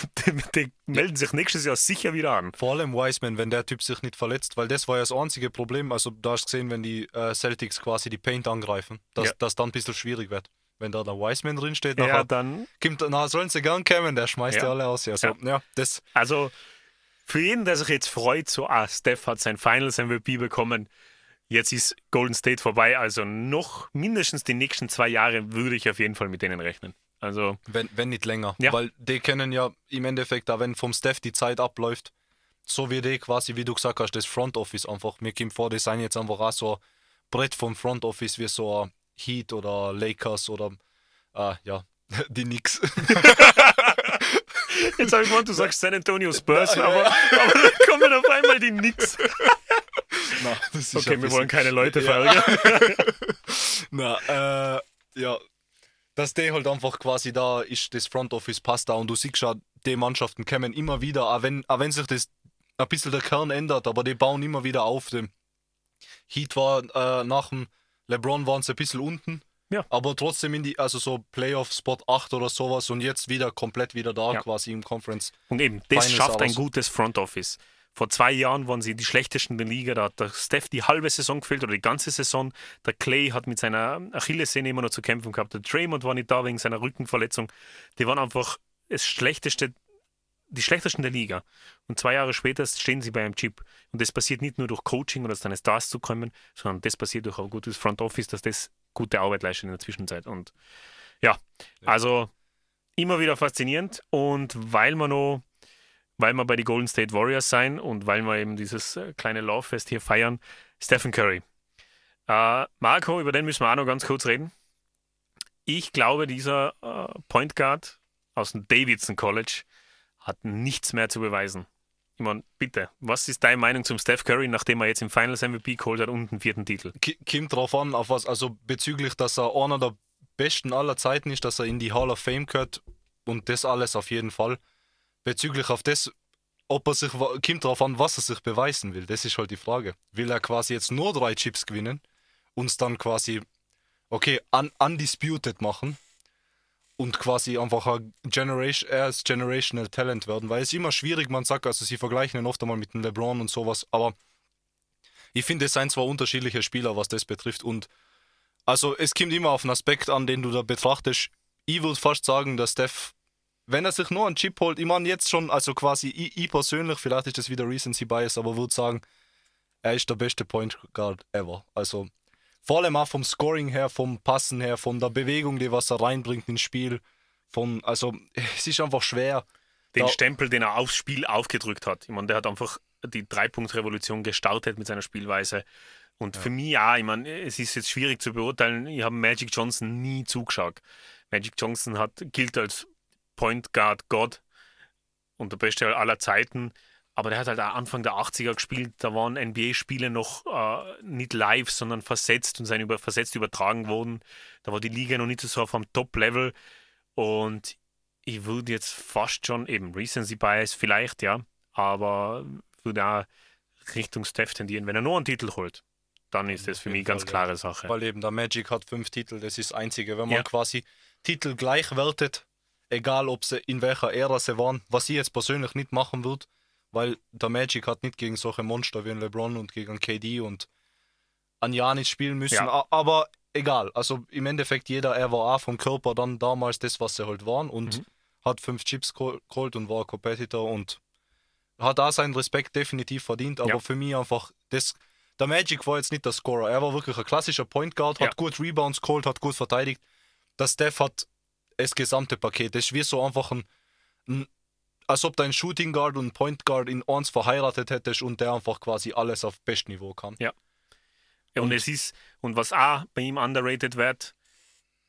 die, melden sich nächstes Jahr sicher wieder an. Vor allem Wiseman, wenn der Typ sich nicht verletzt, weil das war ja das einzige Problem. Also, da hast du gesehen, wenn die äh, Celtics quasi die Paint angreifen, dass Ja. das dann ein bisschen schwierig wird. Wenn da der Wiseman drin steht, Ja, nachher dann kommt, na, sollen sie gern kommen, der schmeißt Ja. die alle aus. Also, ja. das, Also für jeden, der sich jetzt freut, so, ah, Steph hat sein Finals MVP bekommen, jetzt ist Golden State vorbei, also noch mindestens die nächsten zwei Jahre würde ich auf jeden Fall mit denen rechnen. Also, wenn, wenn nicht länger. Ja. Weil die kennen ja im Endeffekt, da wenn vom Steph die Zeit abläuft, so wie die quasi, wie du gesagt hast, das Front Office einfach. Mir kommt vor, die sind jetzt einfach auch so ein Brett vom Front Office wie so ein Heat oder Lakers oder äh, ja, die Knicks. jetzt habe ich gemeint, du sagst San Antonio Spurs, aber, aber dann kommen auf einmal die Knicks. Na, das ist Okay, wir wollen keine Leute Ja. verärgern. Na, äh, ja. Dass der halt einfach quasi da ist, das Front Office passt da und du siehst schon, die Mannschaften kommen immer wieder, auch wenn, auch wenn sich das ein bisschen der Kern ändert, aber die bauen immer wieder auf. Dem Heat war äh, nach dem LeBron waren sie ein bisschen unten. Ja. Aber trotzdem in die, also so Playoff-Spot 8 oder sowas und jetzt wieder komplett wieder da Ja. quasi im Conference. Und eben, das Finals schafft ein aus. gutes Front Office. Vor zwei Jahren waren sie die schlechtesten der Liga. Da hat der Steph die halbe Saison gefehlt oder die ganze Saison. Der Clay hat mit seiner Achillessehne immer noch zu kämpfen gehabt. Der Draymond war nicht da wegen seiner Rückenverletzung. Die waren einfach das schlechteste, die schlechtesten der Liga. Und zwei Jahre später stehen sie bei einem Chip. Und das passiert nicht nur durch Coaching oder seine Stars zu kommen, sondern das passiert durch ein gutes Front Office, dass das gute Arbeit leistet in der Zwischenzeit. Und ja, also immer wieder faszinierend. Und weil man noch weil wir bei den Golden State Warriors sein und weil wir eben dieses äh, kleine Lauffest hier feiern, Stephen Curry. Äh, Marco, über den müssen wir auch noch ganz kurz reden. Ich glaube, dieser äh, Point Guard aus dem Davidson College hat nichts mehr zu beweisen. Ich meine, bitte, was ist deine Meinung zum Steph Curry, nachdem er jetzt im Finals MVP geholt hat und den vierten Titel? Ki- Kommt drauf an, auf was, also bezüglich, dass er einer der besten aller Zeiten ist, dass er in die Hall of Fame gehört und das alles auf jeden Fall. Bezüglich auf das, ob er sich, kommt drauf an, was er sich beweisen will. Das ist halt die Frage. Will er quasi jetzt nur drei Chips gewinnen, uns dann quasi, okay, un undisputed machen und quasi einfach ein Generation, er ist Generational Talent werden, weil es immer schwierig, man sagt, also sie vergleichen ihn oft einmal mit dem LeBron und sowas, aber ich finde, es sind zwar unterschiedliche Spieler, was das betrifft und also es kommt immer auf einen Aspekt an, den du da betrachtest. Ich würde fast sagen, dass Steph, wenn er sich nur einen Chip holt, ich meine jetzt schon, also quasi ich, ich persönlich, vielleicht ist das wieder Recency Bias, aber würde sagen, er ist der beste Point Guard ever. Also vor allem auch vom Scoring her, vom Passen her, von der Bewegung, die was er reinbringt ins Spiel. Von, also es ist einfach schwer. Den Da- Stempel, den er aufs Spiel aufgedrückt hat. Ich meine, der hat einfach die Drei-Punkt-Revolution gestartet mit seiner Spielweise. Und für mich ja, ich meine, es ist jetzt schwierig zu beurteilen. Ich habe Magic Johnson nie zugeschaut. Magic Johnson hat, gilt als Point Guard Gott und der beste aller Zeiten. Aber der hat halt auch Anfang der 80er gespielt. Da waren NBA-Spiele noch äh, nicht live, sondern versetzt und seien über, versetzt übertragen worden. Da war die Liga noch nicht so auf einem Top-Level. Und ich würde jetzt fast schon eben Recency Bias vielleicht, ja, aber würde auch Richtung Steph tendieren. Wenn er nur einen Titel holt, dann ist das für mich ganz klare Sache. Weil eben der Magic hat fünf Titel, das ist das Einzige. Wenn man Ja. quasi Titel gleichwertet, egal ob sie in welcher Ära sie waren, was ich jetzt persönlich nicht machen würde, weil der Magic hat nicht gegen solche Monster wie ein LeBron und gegen KD und an Janis spielen müssen. Ja. Aber egal, also im Endeffekt jeder, er war auch vom Körper dann damals das, was sie halt waren und Mhm. hat fünf Chips gehol- geholt und war Competitor und hat da seinen Respekt definitiv verdient, aber Ja. für mich einfach das. Der Magic war jetzt nicht der Scorer, er war wirklich ein klassischer Point Guard, hat Ja. gut Rebounds geholt, hat gut verteidigt. Der Steph hat das gesamte Paket. Das ist wie so einfach ein, ein als ob dein Shooting Guard und Point Guard in eins verheiratet hättest und der einfach quasi alles auf Bestniveau kann. Ja, und, es ist, und was auch bei ihm underrated wird,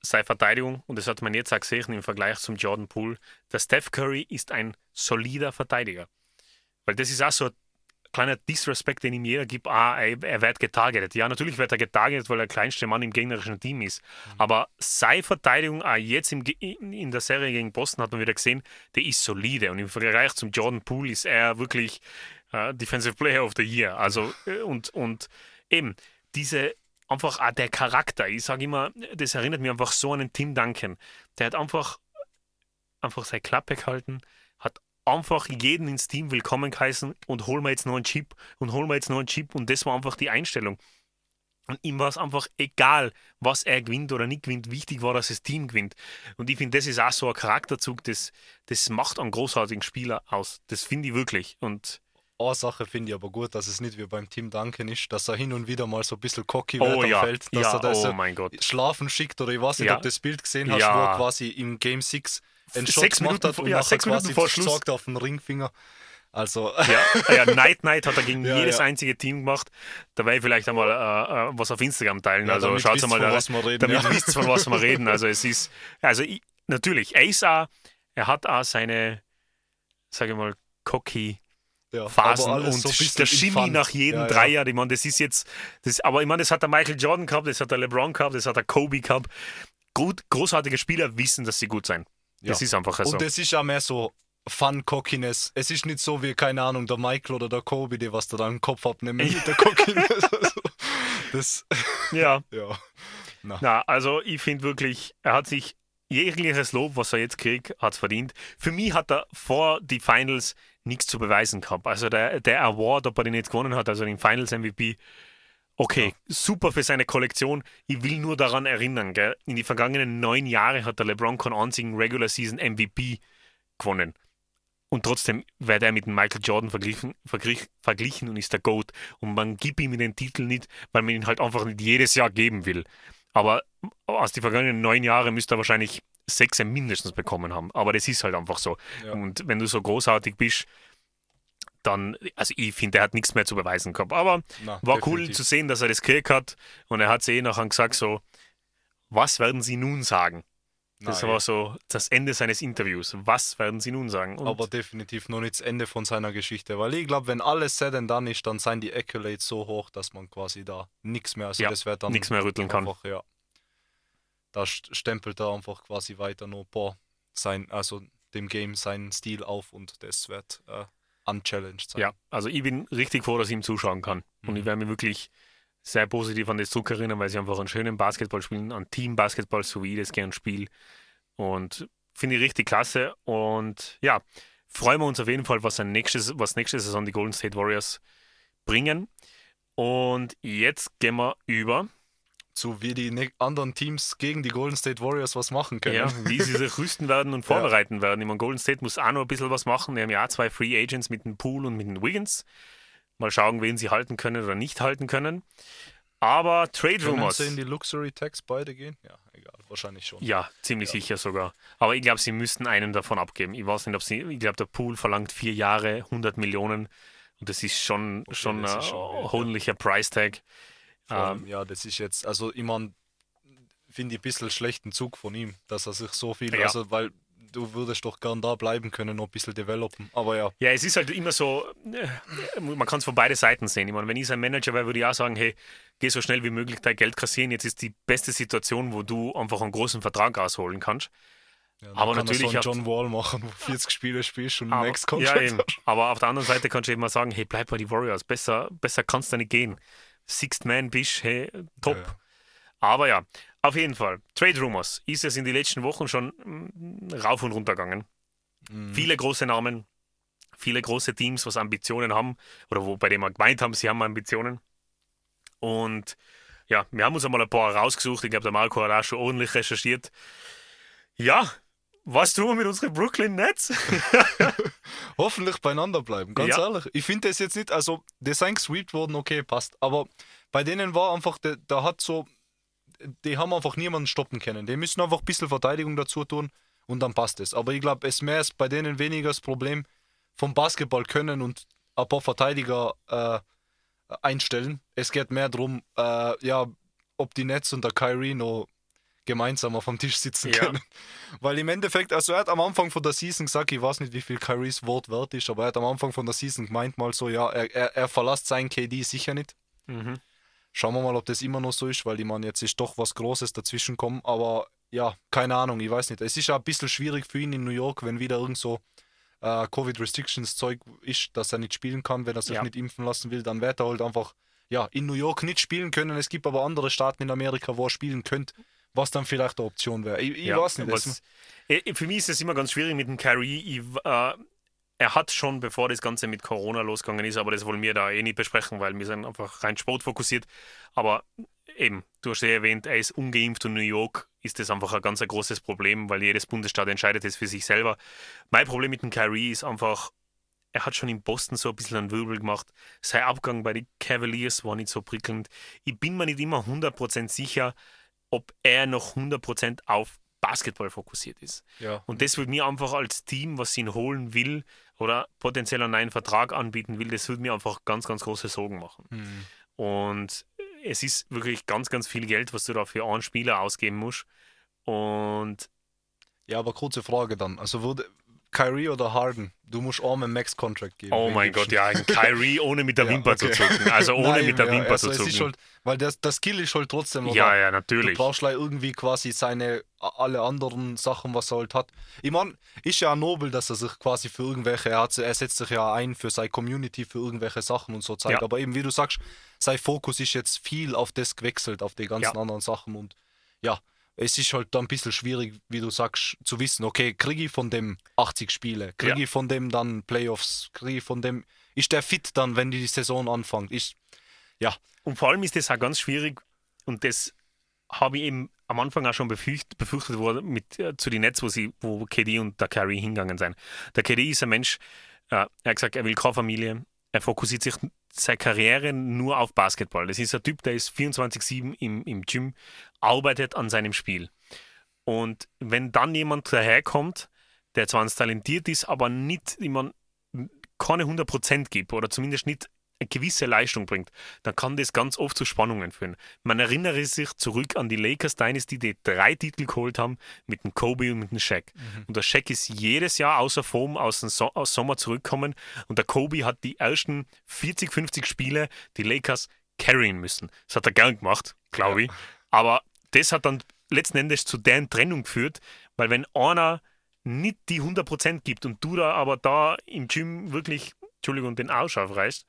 seine Verteidigung, und das hat man jetzt auch gesehen im Vergleich zum Jordan Poole, der Steph Curry ist ein solider Verteidiger. Weil das ist auch so ein kleiner Disrespect, den ihm jeder gibt, ah, er, er wird getargetet. Ja, natürlich wird er getargetet, weil er der kleinste Mann im gegnerischen Team ist. Aber seine Verteidigung, auch jetzt im, in der Serie gegen Boston, hat man wieder gesehen, der ist solide. Und im Vergleich zum Jordan Poole ist er wirklich äh, Defensive Player of the Year. Also, äh, und, und eben, diese einfach auch der Charakter. Ich sage immer, das erinnert mich einfach so an den Tim Duncan. Der hat einfach, einfach seine Klappe gehalten, einfach jeden ins Team willkommen geheißen und hol mir jetzt noch einen Chip und hol mir jetzt noch einen Chip und das war einfach die Einstellung. Und ihm war es einfach egal, was er gewinnt oder nicht gewinnt. Wichtig war, dass das Team gewinnt. Und ich finde, das ist auch so ein Charakterzug, das, das macht einen großartigen Spieler aus. Das finde ich wirklich. Und Eine Sache finde ich aber gut, dass es nicht wie beim Team Duncan ist, dass er hin und wieder mal so ein bisschen cocky oh wird am ja, Feld, dass ja er das oh so mein Gott. schlafen schickt oder ich weiß nicht, Ja. ob du das Bild gesehen hast, wo er quasi im Game 6 einen Shot Sechs Minuten hat vor- und ja, sechs Minuten vor Schluss. gesagt auf den Ringfinger. Also, Ja, ja, Night Night hat er gegen Ja, jedes ja. einzige Team gemacht. Da werde ich vielleicht einmal äh, äh, was auf Instagram teilen. Ja, also schaut mal da, was wir reden, damit ja. ihr wisst, von was wir reden. Also es ist, also ich, natürlich, ist auch, er hat auch seine, sage ich mal, cocky ja, Phasen und so der infant. nach jedem Ja, ja. Dreier. Ich meine, das ist jetzt, das, aber ich meine, das hat der Michael Jordan gehabt, das hat der LeBron gehabt, das hat der Kobe gehabt. Gut, großartige Spieler wissen, dass sie gut sein. Das Ja. ist einfach so. Und das ist ja mehr so Fun-Cockiness. Es ist nicht so wie, keine Ahnung, der Michael oder der Kobe, die was da dann im Kopf abnehmen mit der Cockiness. Also, das, ja. ja. Na, also ich finde wirklich, er hat sich jegliches Lob, was er jetzt kriegt, hat verdient. Für mich hat er vor die Finals nichts zu beweisen gehabt. Also der, der Award, ob er den jetzt gewonnen hat, also den Finals MVP, okay, super für seine Kollektion. Ich will nur daran erinnern, gell? in die vergangenen neun Jahre hat der LeBron keinen einzigen Regular Season MVP gewonnen. Und trotzdem wird er mit Michael Jordan verglichen, verglich, verglichen und ist der GOAT. Und man gibt ihm den Titel nicht, weil man ihn halt einfach nicht jedes Jahr geben will. Aber aus den vergangenen neun Jahren müsste er wahrscheinlich sechs mindestens bekommen haben. Aber das ist halt einfach so. Ja. Und wenn du so großartig bist, dann, also ich finde, er hat nichts mehr zu beweisen gehabt. Aber Na, war cool definitiv. zu sehen, dass er das gekriegt hat. Und er hat sich eh nachher gesagt, so, was werden sie nun sagen? Das Nein, war so das Ende seines Interviews. Was werden sie nun sagen? Und aber definitiv noch nicht das Ende von seiner Geschichte. Weil ich glaube, wenn alles said and done ist, dann seien die Accolades so hoch, dass man quasi da nichts mehr, also Ja, das wird dann nichts mehr rütteln kann. einfach, ja. Da st- stempelt er einfach quasi weiter nur boah, sein, also dem Game seinen Stil auf und das wird äh, unchallenged sein. Ja, also ich bin richtig froh, dass ich ihm zuschauen kann. Und Mhm. ich werde mich wirklich sehr positiv an das zurückerinnern, weil sie einfach einen schönen Basketball spielen, an Team-Basketball, so wie ich das gern spiele. Und finde ich richtig klasse. Und ja, freuen wir uns auf jeden Fall, was, ein nächstes, was nächste Saison die Golden State Warriors bringen. Und jetzt gehen wir über zu wie die ne-, anderen Teams gegen die Golden State Warriors was machen können. Ja, wie sie sich rüsten werden und vorbereiten ja. werden. Ich meine, Golden State muss auch noch ein bisschen was machen. Wir haben ja auch zwei Free Agents mit dem Pool und mit den Wiggins. Mal schauen, wen sie halten können oder nicht halten können. Aber Trade Rumors. Können sie in die Luxury Tax beide gehen? Ja, egal, wahrscheinlich schon. Ja, ziemlich ja. sicher sogar. Aber ich glaube, sie müssten einen davon abgeben. Ich weiß nicht, ob sie, ich glaube, der Pool verlangt vier Jahre, 100 Millionen. Und das ist schon, okay, schon ein hohnlicher Price Tag. Ähm, ja, das ist jetzt, also ich meine, finde ich ein bisschen schlechten Zug von ihm, dass er sich so viel, ja. also weil du würdest doch gern da bleiben können, noch ein bisschen developen. Aber ja. Ja, es ist halt immer so, äh, man kann es von beiden Seiten sehen. Ich meine, wenn ich sein Manager wäre, würde ich auch sagen, hey, geh so schnell wie möglich dein Geld kassieren. Jetzt ist die beste Situation, wo du einfach einen großen Vertrag rausholen kannst. Ja, aber natürlich. So John Wall machen, wo 40 Spiele spielst und aber, Next Contract ja, eben. Aber auf der anderen Seite kannst du eben mal sagen, hey, bleib bei die Warriors. Besser, besser kannst du nicht gehen. Sixth Man bist, hey, top. Ja, aber ja, auf jeden Fall. Trade Rumors ist es in den letzten Wochen schon mm, rauf und runter gegangen. Mhm. Viele große Namen, viele große Teams, was Ambitionen haben oder wo, bei denen wir gemeint haben, sie haben Ambitionen. Und ja, wir haben uns einmal ein paar rausgesucht. Ich glaube, der Marco hat auch schon ordentlich recherchiert. Ja, was tun wir mit unseren Brooklyn Nets? Hoffentlich beieinander bleiben, ganz ja. ehrlich. Ich finde das jetzt nicht, also, die sind gesweept worden, okay, passt. Aber bei denen war einfach, da hat so die haben einfach niemanden stoppen können. Die müssen einfach ein bisschen Verteidigung dazu tun und dann passt es. Aber ich glaube, es mehr ist bei denen weniger das Problem vom Basketball können und ein paar Verteidiger äh, einstellen. Es geht mehr darum, äh, ja, ob die Nets und der Kyrie noch gemeinsam auf dem Tisch sitzen ja. können. Weil im Endeffekt, also er hat am Anfang von der Season gesagt, ich weiß nicht, wie viel Kyries Wort wert ist, aber er hat am Anfang von der Season gemeint mal so, ja, er, er, er verlässt sein KD sicher nicht. Mhm. Schauen wir mal, ob das immer noch so ist, weil ich meine, jetzt ist doch was Großes dazwischen kommen. Aber ja, keine Ahnung, ich weiß nicht. Es ist ja ein bisschen schwierig für ihn in New York, wenn wieder irgend so äh, Covid-Restrictions-Zeug ist, dass er nicht spielen kann, wenn er sich ja. nicht impfen lassen will, dann wird er halt einfach ja, in New York nicht spielen können. Es gibt aber andere Staaten in Amerika, wo er spielen könnte, was dann vielleicht eine Option wäre. Ich, ich ja, weiß nicht. Was, äh, für mich ist es immer ganz schwierig mit dem. Ich, äh, er hat schon, bevor das Ganze mit Corona losgegangen ist, aber das wollen wir da eh nicht besprechen, weil wir sind einfach rein sportfokussiert. Aber eben, du hast ja erwähnt, er ist ungeimpft und New York ist das einfach ein ganz ein großes Problem, weil jedes Bundesstaat entscheidet es für sich selber. Mein Problem mit dem Kyrie ist einfach, er hat schon in Boston so ein bisschen einen Wirbel gemacht. Sein Abgang bei den Cavaliers war nicht so prickelnd. Ich bin mir nicht immer 100% sicher, ob er noch 100% auf Basketball fokussiert ist. Ja. Und das würde mir einfach als Team, was ihn holen will oder potenziell einen neuen Vertrag anbieten will, das würde mir einfach ganz, ganz große Sorgen machen. Mhm. Und es ist wirklich ganz, ganz viel Geld, was du da für einen Spieler ausgeben musst. Und ja, aber kurze Frage dann. Also würde, Kyrie oder Harden? Du musst auch einen Max-Contract geben. Oh mein Gott, ja, ein Kyrie ohne mit der Wimper ja, okay. zu zucken. Also ohne Nein, mit der ja, Wimper also zu zucken. Halt, weil das, das Skill ist halt trotzdem. Oder? Ja, ja, natürlich. Du brauchst halt irgendwie quasi seine, alle anderen Sachen, was er halt hat. Ich meine, ist ja nobel, dass er sich quasi für irgendwelche, er, hat, er setzt sich ja ein für seine Community, für irgendwelche Sachen und so zeigt. Ja. Aber eben, wie du sagst, sein Fokus ist jetzt viel auf das gewechselt, auf die ganzen anderen Sachen und ja, es ist halt dann ein bisschen schwierig, wie du sagst, zu wissen, okay, kriege ich von dem 80 Spiele, kriege ja. ich von dem dann Playoffs, kriege ich von dem, ist der fit dann, wenn die Saison anfängt? Ist, ja. Und vor allem ist das auch ganz schwierig und das habe ich eben am Anfang auch schon befürchtet, befürchtet worden mit, äh, zu den Netz, wo, sie, wo KD und der Carrie hingegangen sind. Der KD ist ein Mensch, äh, er hat gesagt, er will keine Familie, er fokussiert sich seine Karriere nur auf Basketball. Das ist ein Typ, der ist 24-7 im, im Gym, arbeitet an seinem Spiel. Und wenn dann jemand daherkommt, der zwar talentiert ist, aber nicht immer keine 100% gibt oder zumindest nicht gewisse Leistung bringt, dann kann das ganz oft zu Spannungen führen. Man erinnere sich zurück an die Lakers Dynasty, die drei Titel geholt haben mit dem Kobe und mit dem Shaq. Mhm. Und der Shaq ist jedes Jahr außer Form aus dem so aus Sommer zurückgekommen und der Kobe hat die ersten 40, 50 Spiele die Lakers carryen müssen. Das hat er gern gemacht, glaube ja. ich. Aber das hat dann letzten Endes zu deren Trennung geführt, weil wenn einer nicht die 100% gibt und du da aber da im Gym wirklich, Entschuldigung, den Arsch aufreißt,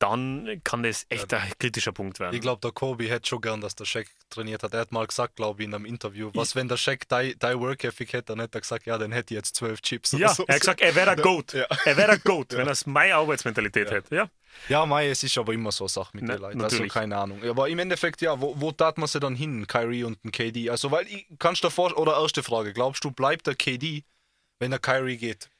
dann kann das echt ein kritischer Punkt werden. Ich glaube, der Kobe hätte schon gern, dass der Shaq trainiert hat. Er hat mal gesagt, glaube ich, in einem Interview, was, wenn der Shaq dein Work Ethic hätte, dann hätte er gesagt, ja, dann hätte ich jetzt zwölf Chips. ja, so. er hat gesagt, er wäre der Goat. Ja. Er wäre der Goat, wenn er meine Arbeitsmentalität Ja. hätte. Ja. Ja, Mai, es ist aber immer so eine Sache mit Na, den Leuten. Also natürlich. keine Ahnung. Aber im Endeffekt, ja, wo, wo tat man sie dann hin, Kyrie und ein KD? Also, weil ich kannst dir vor oder erste Frage, glaubst du, bleibt der KD, wenn der Kyrie geht?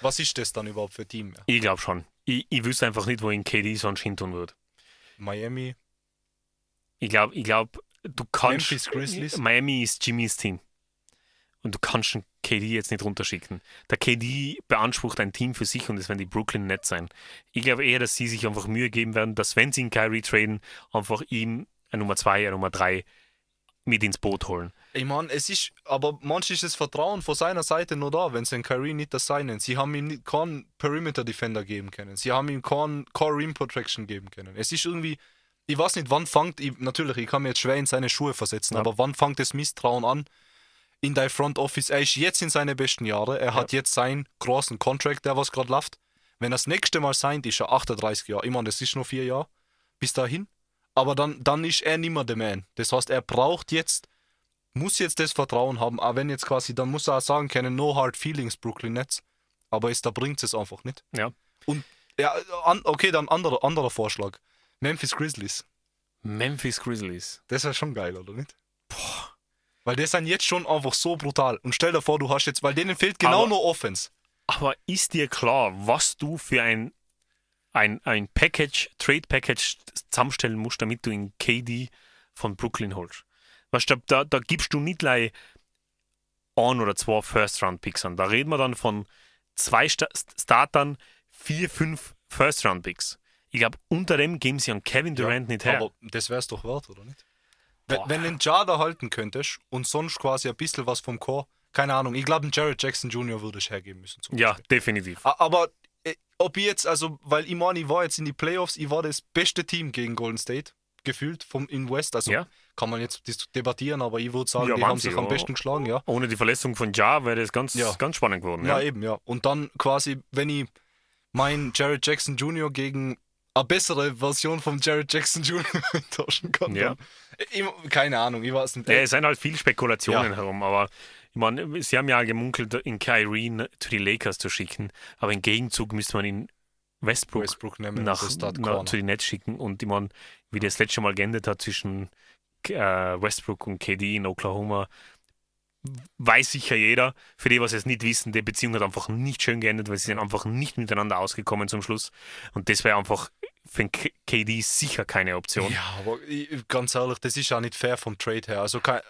Was ist das dann überhaupt für ein Team? Ja? Ich glaube schon. Ich, ich wüsste einfach nicht, wo ihn KD sonst hin tun wird. Miami, Ich glaube, ich glaub, du kannst. Memphis Grizzlies? Miami ist Jimmys Team. Und du kannst den KD jetzt nicht runterschicken. Der KD beansprucht ein Team für sich und es werden die Brooklyn Nets sein. Ich glaube eher, dass sie sich einfach Mühe geben werden, dass wenn sie ihn Kyrie traden, einfach ihm ein Nummer 2, ein Nummer 3 mit ins Boot holen. Ich meine, es ist, aber manchmal ist das Vertrauen von seiner Seite nur da, wenn sie den Kyrie nicht das seinen. Sie haben ihm nicht, keinen Perimeter Defender geben können. Sie haben ihm keinen Core Rim Protection geben können. Es ist irgendwie, ich weiß nicht, wann fängt, ich, natürlich, ich kann mir jetzt schwer in seine Schuhe versetzen, Ja. aber wann fängt das Misstrauen an in dein Front Office? Er ist jetzt in seine besten Jahre, er hat jetzt seinen großen Contract, der was gerade läuft. Wenn er das nächste Mal sein, ist er 38 Jahre. Ich meine, das ist noch vier Jahre bis dahin. Aber dann, dann ist er nicht mehr der Man. Das heißt, er braucht jetzt muss jetzt das Vertrauen haben, aber wenn jetzt quasi, dann muss er auch sagen können, no hard feelings, Brooklyn Nets. Aber es, da bringt es einfach nicht. Ja. Und ja, an, okay, dann anderer, anderer Vorschlag. Memphis Grizzlies. Memphis Grizzlies. Das wäre schon geil, oder nicht? Boah. Weil die sind jetzt schon einfach so brutal. Und stell dir vor, du hast jetzt, weil denen fehlt genau Aber- nur Offense. Aber ist dir klar, was du für ein, ein, ein Package, Trade Package zusammenstellen musst, damit du in KD von Brooklyn holst? Weißt du, da, da gibst du nicht gleich ein oder zwei First-Round-Picks an. Da reden wir dann von zwei Sta Startern, vier, fünf First-Round-Picks. Ich glaube, unter dem geben sie an Kevin Durant nicht her. Aber das wär's doch wert, oder nicht? Wenn, Boah. wenn du den Jada halten könntest und sonst quasi ein bisschen was vom Core, keine Ahnung, ich glaube, einen Jared Jackson Jr. würde ich hergeben müssen. Ja, definitiv. Aber ob ich jetzt, also, weil ich war jetzt in die Playoffs, ich war das beste Team gegen Golden State, gefühlt vom in West. Also Ja. kann man jetzt debattieren, aber ich würde sagen, Ja, die haben sich am besten geschlagen, ja. Ohne die Verletzung von Ja wäre das ganz, ganz spannend geworden. Ja, eben, ja. Und dann quasi, wenn ich meinen Jared Jackson Jr. gegen eine bessere Version von Jared Jackson Jr. tauschen kann, Ja. ich, keine Ahnung, ich weiß nicht. Ja, es sind halt viele Spekulationen herum, aber ich meine, sie haben ja gemunkelt, in Kyrie zu die Lakers zu schicken, aber im Gegenzug müsste man ihn Westbrook, Westbrook nehmen, nach, nach, zu den Nets schicken und ich meine, wie das letzte Mal geendet hat zwischen äh, Westbrook und KD in Oklahoma, weiß sicher jeder. Für die, was es nicht wissen, die Beziehung hat einfach nicht schön geendet, weil sie sind einfach nicht miteinander ausgekommen zum Schluss. Und das wäre einfach für den KD sicher keine Option. Ja, aber ich, ganz ehrlich, das ist ja nicht fair vom Trade her. Also kein,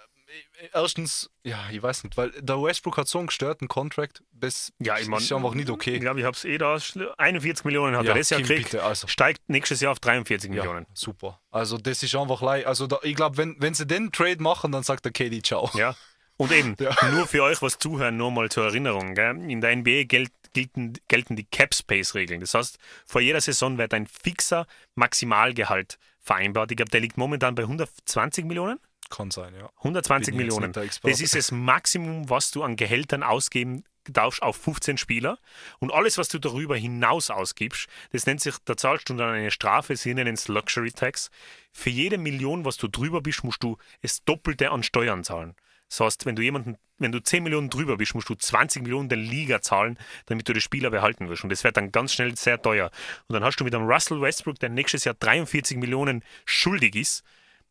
erstens, ja, ich weiß nicht, weil der Westbrook hat so einen gestörten Contract, das Ja, ich mein, ist einfach nicht Ich okay. glaube, ich habe es eh da. 41 Millionen hat er das Jahr gekriegt. also. Steigt nächstes Jahr auf 43 Ja, Millionen. super. Also das ist einfach leid. Also da, ich glaube, wenn, wenn sie den Trade machen, dann sagt der KD ciao. Ja. Und eben, Ja. nur für euch was zuhören, nur mal zur Erinnerung. Gell? In der NBA gel gelten, gelten die Cap-Space-Regeln. Das heißt, vor jeder Saison wird ein fixer Maximalgehalt vereinbart. Ich glaube, der liegt momentan bei 120 Millionen. Kann sein, ja. 120 Bin Millionen. Das ist das Maximum, was du an Gehältern ausgeben darfst auf 15 Spieler. Und alles, was du darüber hinaus ausgibst, das nennt sich, da zahlst du dann eine Strafe, sie nennen es Luxury Tax. Für jede Million, was du drüber bist, musst du das Doppelte an Steuern zahlen. Das heißt, wenn du jemanden, wenn du 10 Millionen drüber bist, musst du 20 Millionen der Liga zahlen, damit du die Spieler behalten wirst. Und das wird dann ganz schnell sehr teuer. Und dann hast du mit einem Russell Westbrook, der nächstes Jahr 43 Millionen schuldig ist,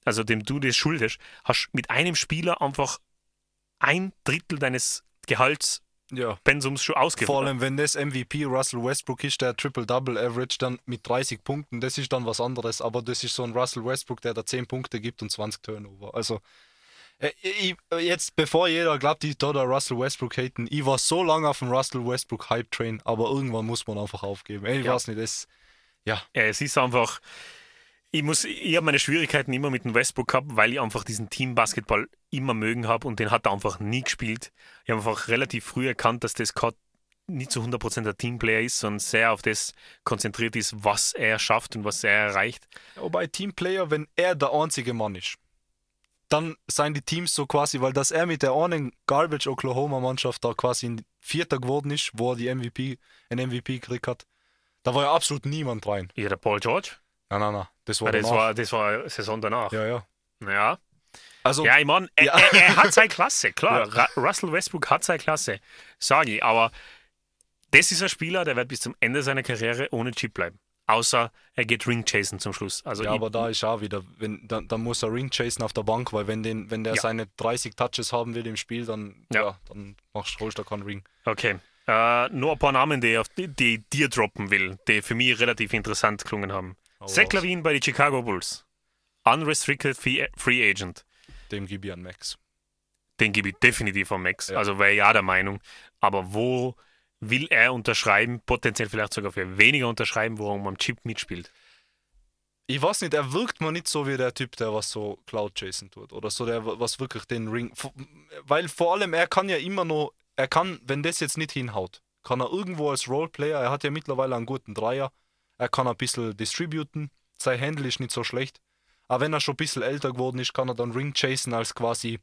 also dem du das schuldest, hast mit einem Spieler einfach ein Drittel deines Gehaltspensums Ja. schon Vor ausgefallen. allem, wenn das MVP Russell Westbrook ist, der Triple-Double-Average dann mit 30 Punkten, das ist dann was anderes. Aber das ist so ein Russell Westbrook, der da 10 Punkte gibt und 20 Turnover. Also, äh, ich, jetzt, bevor jeder glaubt, ich da Russell Westbrook haten, ich war so lange auf dem Russell Westbrook Hype-Train, aber irgendwann muss man einfach aufgeben. Ich Ja. weiß nicht, das, ja, Ja, es ist einfach. Ich, muss- ich habe meine Schwierigkeiten immer mit dem Westbrook gehabt, weil ich einfach diesen Team-Basketball immer mögen habe und den hat er einfach nie gespielt. Ich habe einfach relativ früh erkannt, dass das gerade nicht zu 100% der Teamplayer ist, sondern sehr auf das konzentriert ist, was er schafft und was er erreicht. Wobei Teamplayer, wenn er der einzige Mann ist, dann seien die Teams so quasi, weil dass er mit der einen Garbage Oklahoma Mannschaft da quasi ein Vierter geworden ist, wo er die MVP, ein MVP gekriegt hat, Da war ja absolut niemand rein. Ja, der Paul George. Nein, nein, nein. Das war, Ah, das, danach. war, das war Saison danach. Ja, ja. Ja, Also, ja ich meine, er, Ja. er, er hat seine Klasse, klar. Ra Russell Westbrook hat seine Klasse, sage ich. Aber das ist ein Spieler, der wird bis zum Ende seiner Karriere ohne Chip bleiben. Außer er geht Ring chasen zum Schluss. Also ja, ich, aber da ist auch wieder, wenn, dann, dann muss er Ring chasen auf der Bank, weil wenn, den, wenn der Ja. seine 30 Touches haben will im Spiel, dann, Ja. ja. dann machst, holst du keinen Ring. Okay. Äh, nur ein paar Namen, die, auf die, die ich dir droppen will, die für mich relativ interessant klungen haben. Hau Zach. Lavin bei den Chicago Bulls. Unrestricted Free, Agent. Dem gebe ich einen Max. Den gebe ich definitiv am Max. Ja. Also wäre ja der Meinung. Aber wo will er unterschreiben? Potenziell vielleicht sogar für weniger unterschreiben, wo er um am Chip mitspielt. Ich weiß nicht, er wirkt mir nicht so wie der Typ, der was so Cloud chasen tut. Oder so, der was wirklich den Ring. Weil vor allem, er kann ja immer noch, er kann, wenn das jetzt nicht hinhaut, kann er irgendwo als Roleplayer, er hat ja mittlerweile einen guten Dreier, er kann ein bisschen distributen, sein Handle ist nicht so schlecht. Aber wenn er schon ein bisschen älter geworden ist, kann er dann Ring chasen als quasi,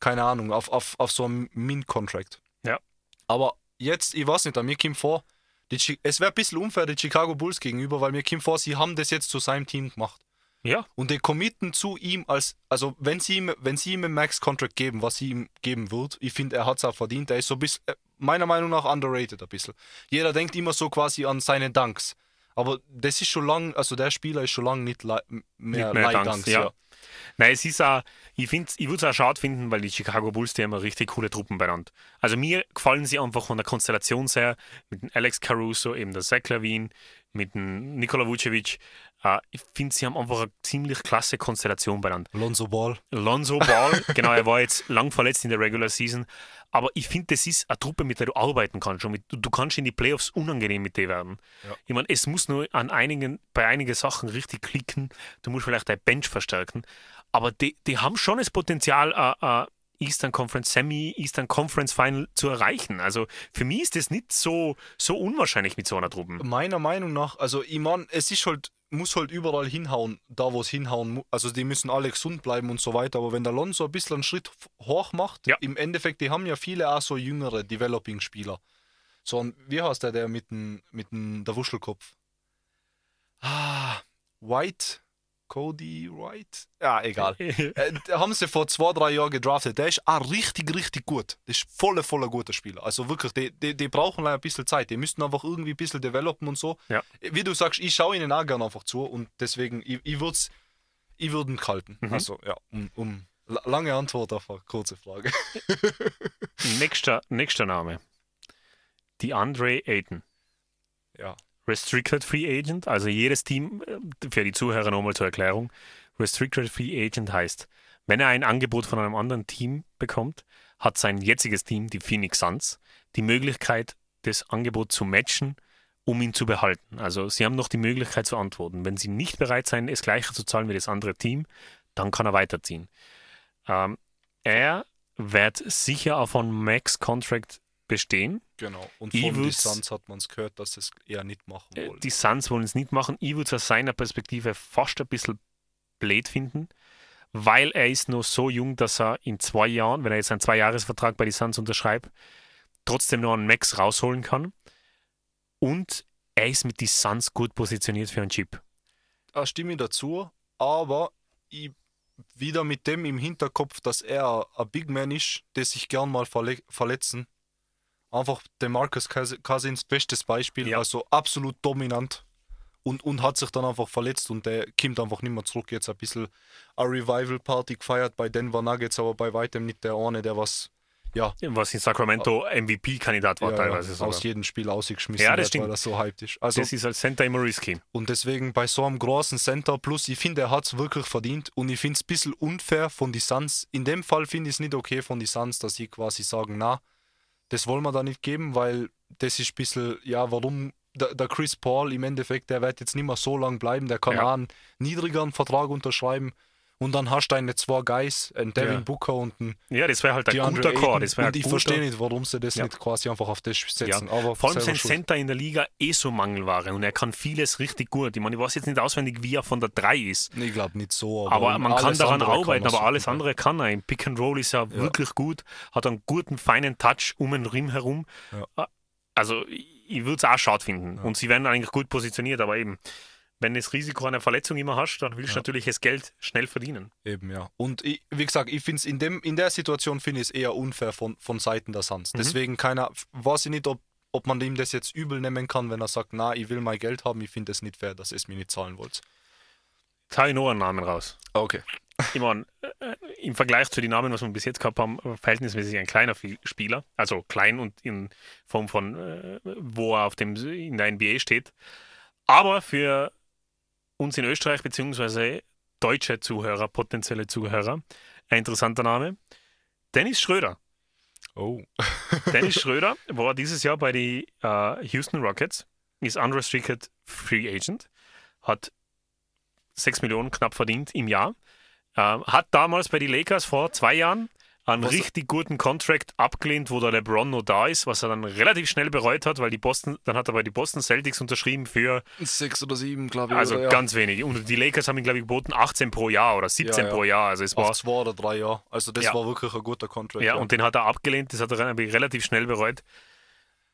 keine Ahnung, auf, auf, auf so einem Min-Contract. Ja. Aber jetzt, ich weiß nicht, mir kommt vor, es wäre ein bisschen unfair den Chicago Bulls gegenüber, weil mir kommt vor, sie haben das jetzt zu seinem Team gemacht. Ja, Und die committen zu ihm als, also wenn sie ihm, wenn sie ihm einen Max-Contract geben, was sie ihm geben wird, ich finde, er hat es auch verdient, er ist so ein bisschen, äh, meiner Meinung nach underrated ein bisschen. Jeder denkt immer so quasi an seine Dunks. Aber das ist schon lang, also der Spieler ist schon lange nicht le mehr, Nicht mehr Dunks, ja. ja. Nein, es ist auch, ich, ich würde es auch schade finden, weil die Chicago Bulls, die haben richtig coole Truppen benannt. Also mir gefallen sie einfach von der Konstellation her, mit dem Alex Caruso, eben der Zach Lavin, mit dem Nikola Vucevic. Äh, ich finde, sie haben einfach eine ziemlich klasse Konstellation benannt. Lonzo Ball. Lonzo Ball, genau, er war jetzt lang verletzt in der Regular Season, aber ich finde, das ist eine Truppe, mit der du arbeiten kannst. Und mit, du, du kannst in die Playoffs unangenehm mit dir werden. Ja. Ich meine, es muss nur an einigen, bei einigen Sachen richtig klicken. Du musst vielleicht dein Bench verstärken. Aber die, die haben schon das Potenzial, äh, äh, Eastern Conference Semi, Eastern Conference Final zu erreichen. Also für mich ist das nicht so, so unwahrscheinlich mit so einer Truppe. Meiner Meinung nach, also ich meine, es ist halt, muss halt überall hinhauen, da wo es hinhauen muss. Also die müssen alle gesund bleiben und so weiter. Aber wenn der Lonzo ein bisschen einen Schritt hoch macht, Ja. im Endeffekt, die haben ja viele auch so jüngere Developing-Spieler. So, und wie heißt der, der mit dem, mit dem der Wuschelkopf? Ah, White, Cody White? Ja, egal. Äh, haben sie vor zwei, drei Jahren gedraftet. Der ist auch richtig, richtig gut. Das ist voller, voller guter Spieler. Also wirklich, die, die, die brauchen ein bisschen Zeit. Die müssten einfach irgendwie ein bisschen developen und so. Ja. Wie du sagst, ich schaue ihnen auch gerne einfach zu und deswegen, ich, ich würde ich würd ihn halten. Mhm. Also, ja, um, um la- lange Antwort auf eine kurze Frage. nächster, nächster Name. Die Andre Ayton. ja. Restricted Free Agent, also jedes Team, äh, für die Zuhörer nochmal zur Erklärung, Restricted Free Agent heißt, wenn er ein Angebot von einem anderen Team bekommt, hat sein jetziges Team, die Phoenix Suns, die Möglichkeit, das Angebot zu matchen, um ihn zu behalten. Also sie haben noch die Möglichkeit zu antworten. Wenn sie nicht bereit sein, es gleiche zu zahlen wie das andere Team, dann kann er weiterziehen. Ähm, er wird sicher auf einen Max-Contract bestehen. Genau. Und von den Suns hat man es gehört, dass es eher nicht machen Äh, wollen. Die Suns wollen es nicht machen. Ich würde es aus seiner Perspektive fast ein bisschen blöd finden, weil er ist noch so jung, dass er in zwei Jahren, wenn er jetzt einen Zwei-Jahres-Vertrag bei den Suns unterschreibt, trotzdem noch einen Max rausholen kann. Und er ist mit den Suns gut positioniert für einen Chip. Da stimme ich dazu, aber ich wieder mit dem im Hinterkopf, dass er ein Big Man ist, der sich gern mal verle verletzen. Einfach der Marcus Cous- Cousins, bestes Beispiel, Ja. also absolut dominant und, und hat sich dann einfach verletzt und der kommt einfach nicht mehr zurück. Jetzt ein bisschen eine Revival-Party gefeiert bei Denver Nuggets, aber bei weitem nicht der eine, der was ja, Was in Sacramento MVP-Kandidat war ja, teilweise ja, sogar. aus jedem Spiel ausgeschmissen Ja, das stimmt. weil er so hyped ist. Also Das ist als Center immer risky. und deswegen bei so einem großen Center plus, ich finde, er hat es wirklich verdient und ich finde es ein bisschen unfair von die Suns. In dem Fall finde ich es nicht okay von die Suns, dass sie quasi sagen, na, das wollen wir da nicht geben, weil das ist ein bisschen, ja, warum der, der Chris Paul im Endeffekt, der wird jetzt nicht mehr so lange bleiben, der kann Ja. einen niedrigeren Vertrag unterschreiben und dann hast du deine zwei Guys, einen Devin Ja. Booker und einen Ja, das wäre halt ein DeAndre guter Core. Ayton. Das und ich verstehe nicht, warum sie das Ja. nicht quasi einfach auf das setzen. Ja, Aber Vor allem sein schuld. Center in der Liga eh so Mangelware und er kann vieles richtig gut. Ich meine, ich weiß jetzt nicht auswendig, wie er von der 3 ist. Ich glaube nicht so, Aber man kann daran kann arbeiten, er aber alles andere kann er. Im Pick and Roll ist er wirklich gut, hat einen guten, feinen Touch um den Rim herum. Also, ich ich würde es auch schade finden. Und sie werden eigentlich gut positioniert, aber eben, wenn du das Risiko einer Verletzung immer hast, dann willst du Ja. natürlich das Geld schnell verdienen. Eben, ja. Und ich, wie gesagt, ich finde es in, dem- in der Situation finde ich es eher unfair von, von Seiten der Suns. Mhm. Deswegen keiner, weiß ich nicht, ob, ob man ihm das jetzt übel nehmen kann, wenn er sagt, na, ich will mein Geld haben, ich finde es nicht fair, dass ihr es mir nicht zahlen wollt. Ich noch einen Namen raus. Okay. Ich meine, äh, im Vergleich zu den Namen, was wir bis jetzt gehabt haben, verhältnismäßig ein kleiner Spieler. Also klein und in Form von, äh, wo er auf dem, in der NBA steht. Aber für uns in Österreich, beziehungsweise deutsche Zuhörer, potenzielle Zuhörer, ein interessanter Name. Dennis Schröder. Oh. Dennis Schröder war dieses Jahr bei den äh, Houston Rockets, ist unrestricted Free Agent, hat 6 Millionen knapp verdient im Jahr, ähm, hat damals bei den Lakers vor zwei Jahren einen richtig guten Contract abgelehnt, wo der LeBron noch da ist, was er dann relativ schnell bereut hat, weil die Boston, dann hat er bei die Boston Celtics unterschrieben für Sechs oder sieben, glaube ich. also oder, ja. ganz wenig. Und die Lakers haben ihn, glaube ich, geboten 18 pro Jahr oder 17 Ja, ja. pro Jahr. Also es war Auf zwei oder drei Jahre. Also das war wirklich ein guter Contract. Ja, und den hat er abgelehnt, das hat er re- relativ schnell bereut.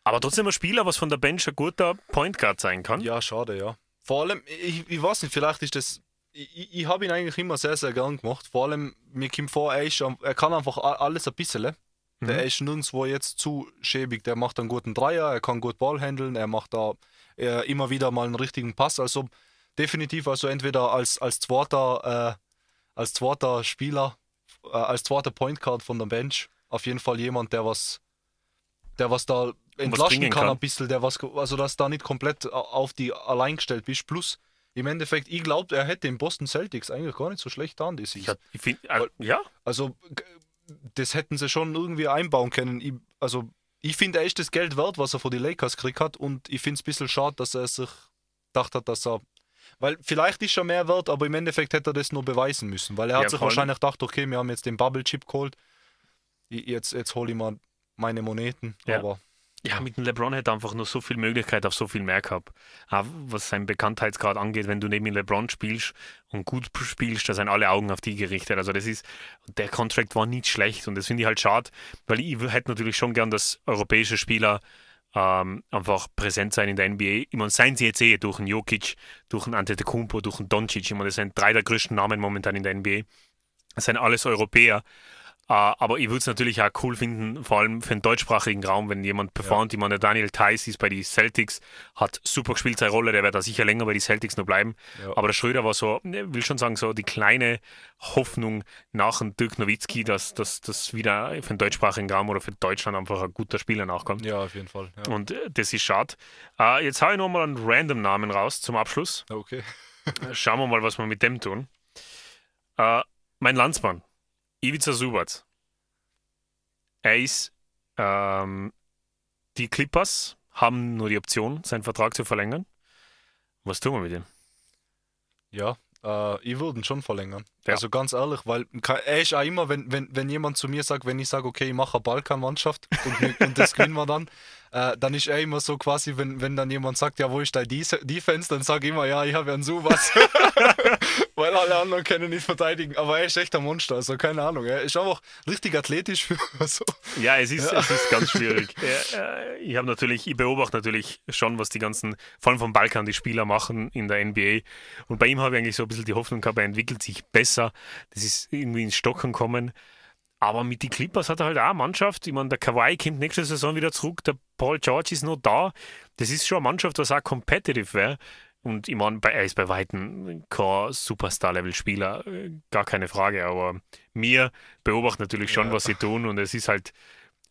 Aber trotzdem ein Spieler, was von der Bench ein guter Point Guard sein kann. Ja, schade, ja. Vor allem, ich, ich weiß nicht, vielleicht ist das. Ich, ich- habe ihn eigentlich immer sehr, sehr gern gemacht. Vor allem, mir kommt vor, er, ist, er kann einfach alles ein bisschen. Der Mhm. ist nirgendwo jetzt zu schäbig. Der macht einen guten Dreier, er kann gut Ball handeln, er macht da äh, immer wieder mal einen richtigen Pass. Also definitiv, also entweder als, als, zweiter, äh, als zweiter Spieler, äh, als zweiter Point Guard von der Bench, auf jeden Fall jemand, der was, der was da entlasten bringen kann, kann. ein bisschen, der was, also dass da nicht komplett auf die allein gestellt bist. Plus, im Endeffekt, ich glaube, er hätte den Boston Celtics eigentlich gar nicht so schlecht getan, die Season. hab- ich find, äh, ja, Also, das hätten sie schon irgendwie einbauen können. Ich, also, ich finde, er ist das Geld wert, was er von den Lakers gekriegt hat. Und ich finde es ein bisschen schade, dass er sich gedacht hat, dass er. Weil vielleicht ist er mehr wert, aber im Endeffekt hätte er das nur beweisen müssen. Weil er Ja, hat sich wahrscheinlich gedacht, okay, wir haben jetzt den Bubble Chip geholt. Jetzt, jetzt hole ich mal meine Moneten. Ja. Aber ja, mit dem LeBron hätte er einfach nur so viel Möglichkeit auf so viel mehr gehabt. Auch was seinen Bekanntheitsgrad angeht, wenn du neben dem LeBron spielst und gut spielst, da sind alle Augen auf die gerichtet. Also das ist, der Contract war nicht schlecht und das finde ich halt schade, weil ich hätte natürlich schon gern, dass europäische Spieler ähm, einfach präsent sein in der NBA. Ich meine, seien sie jetzt eh durch einen Jokic, durch einen Antetokounmpo, durch einen Doncic. Ich meine, das sind drei der größten Namen momentan in der NBA. Das sind alles Europäer. Äh, aber ich würde es natürlich auch cool finden, vor allem für den deutschsprachigen Raum, wenn jemand performt. Ich meine, der Daniel Theiss ist bei den Celtics, hat super gespielt seine Rolle, der wird da sicher länger bei den Celtics noch bleiben. Ja. Aber der Schröder war so, ne, will schon sagen, so die kleine Hoffnung nach dem Dirk Nowitzki, dass das wieder für den deutschsprachigen Raum oder für Deutschland einfach ein guter Spieler nachkommt. ja, auf jeden Fall. Ja. Und äh, das ist schade. Äh, jetzt habe ich nochmal einen random Namen raus zum Abschluss. Okay. Schauen wir mal, was wir mit dem tun. Äh, mein Landsmann, Ivica Subac. Er ist, ähm, die Clippers haben nur die Option, seinen Vertrag zu verlängern. Was tun wir mit ihm? Ja, äh, ich würde ihn schon verlängern. Ja. Also ganz ehrlich, weil er ist auch immer, wenn, wenn, wenn jemand zu mir sagt, wenn ich sage, okay, ich mache eine Balkanmannschaft und, und das gewinnen wir dann, äh, dann ist er immer so quasi, wenn, wenn dann jemand sagt, ja, wo ist dein Defense, dann sage ich immer, ja, ich habe ja einen sowas. weil alle anderen können nicht verteidigen. Aber er ist echt ein Monster, also keine Ahnung. Er ist einfach richtig athletisch für so. Ja, es ist, Es ist ganz schwierig. Ich habe natürlich, ich beobachte natürlich schon, was die ganzen, vor allem vom Balkan, die Spieler machen in der NBA. Und bei ihm habe ich eigentlich so ein bisschen die Hoffnung gehabt, er entwickelt sich besser. Das ist irgendwie ins Stocken kommen. Aber mit den Clippers hat er halt auch eine Mannschaft. Ich meine, der Kawhi kommt nächste Saison wieder zurück, der Paul George ist noch da. Das ist schon eine Mannschaft, was auch competitive wäre. Und ich meine, er ist bei Weitem kein Superstar-Level-Spieler, äh, gar keine Frage. Aber mir beobachten natürlich schon, Ja. was sie tun. Und es ist halt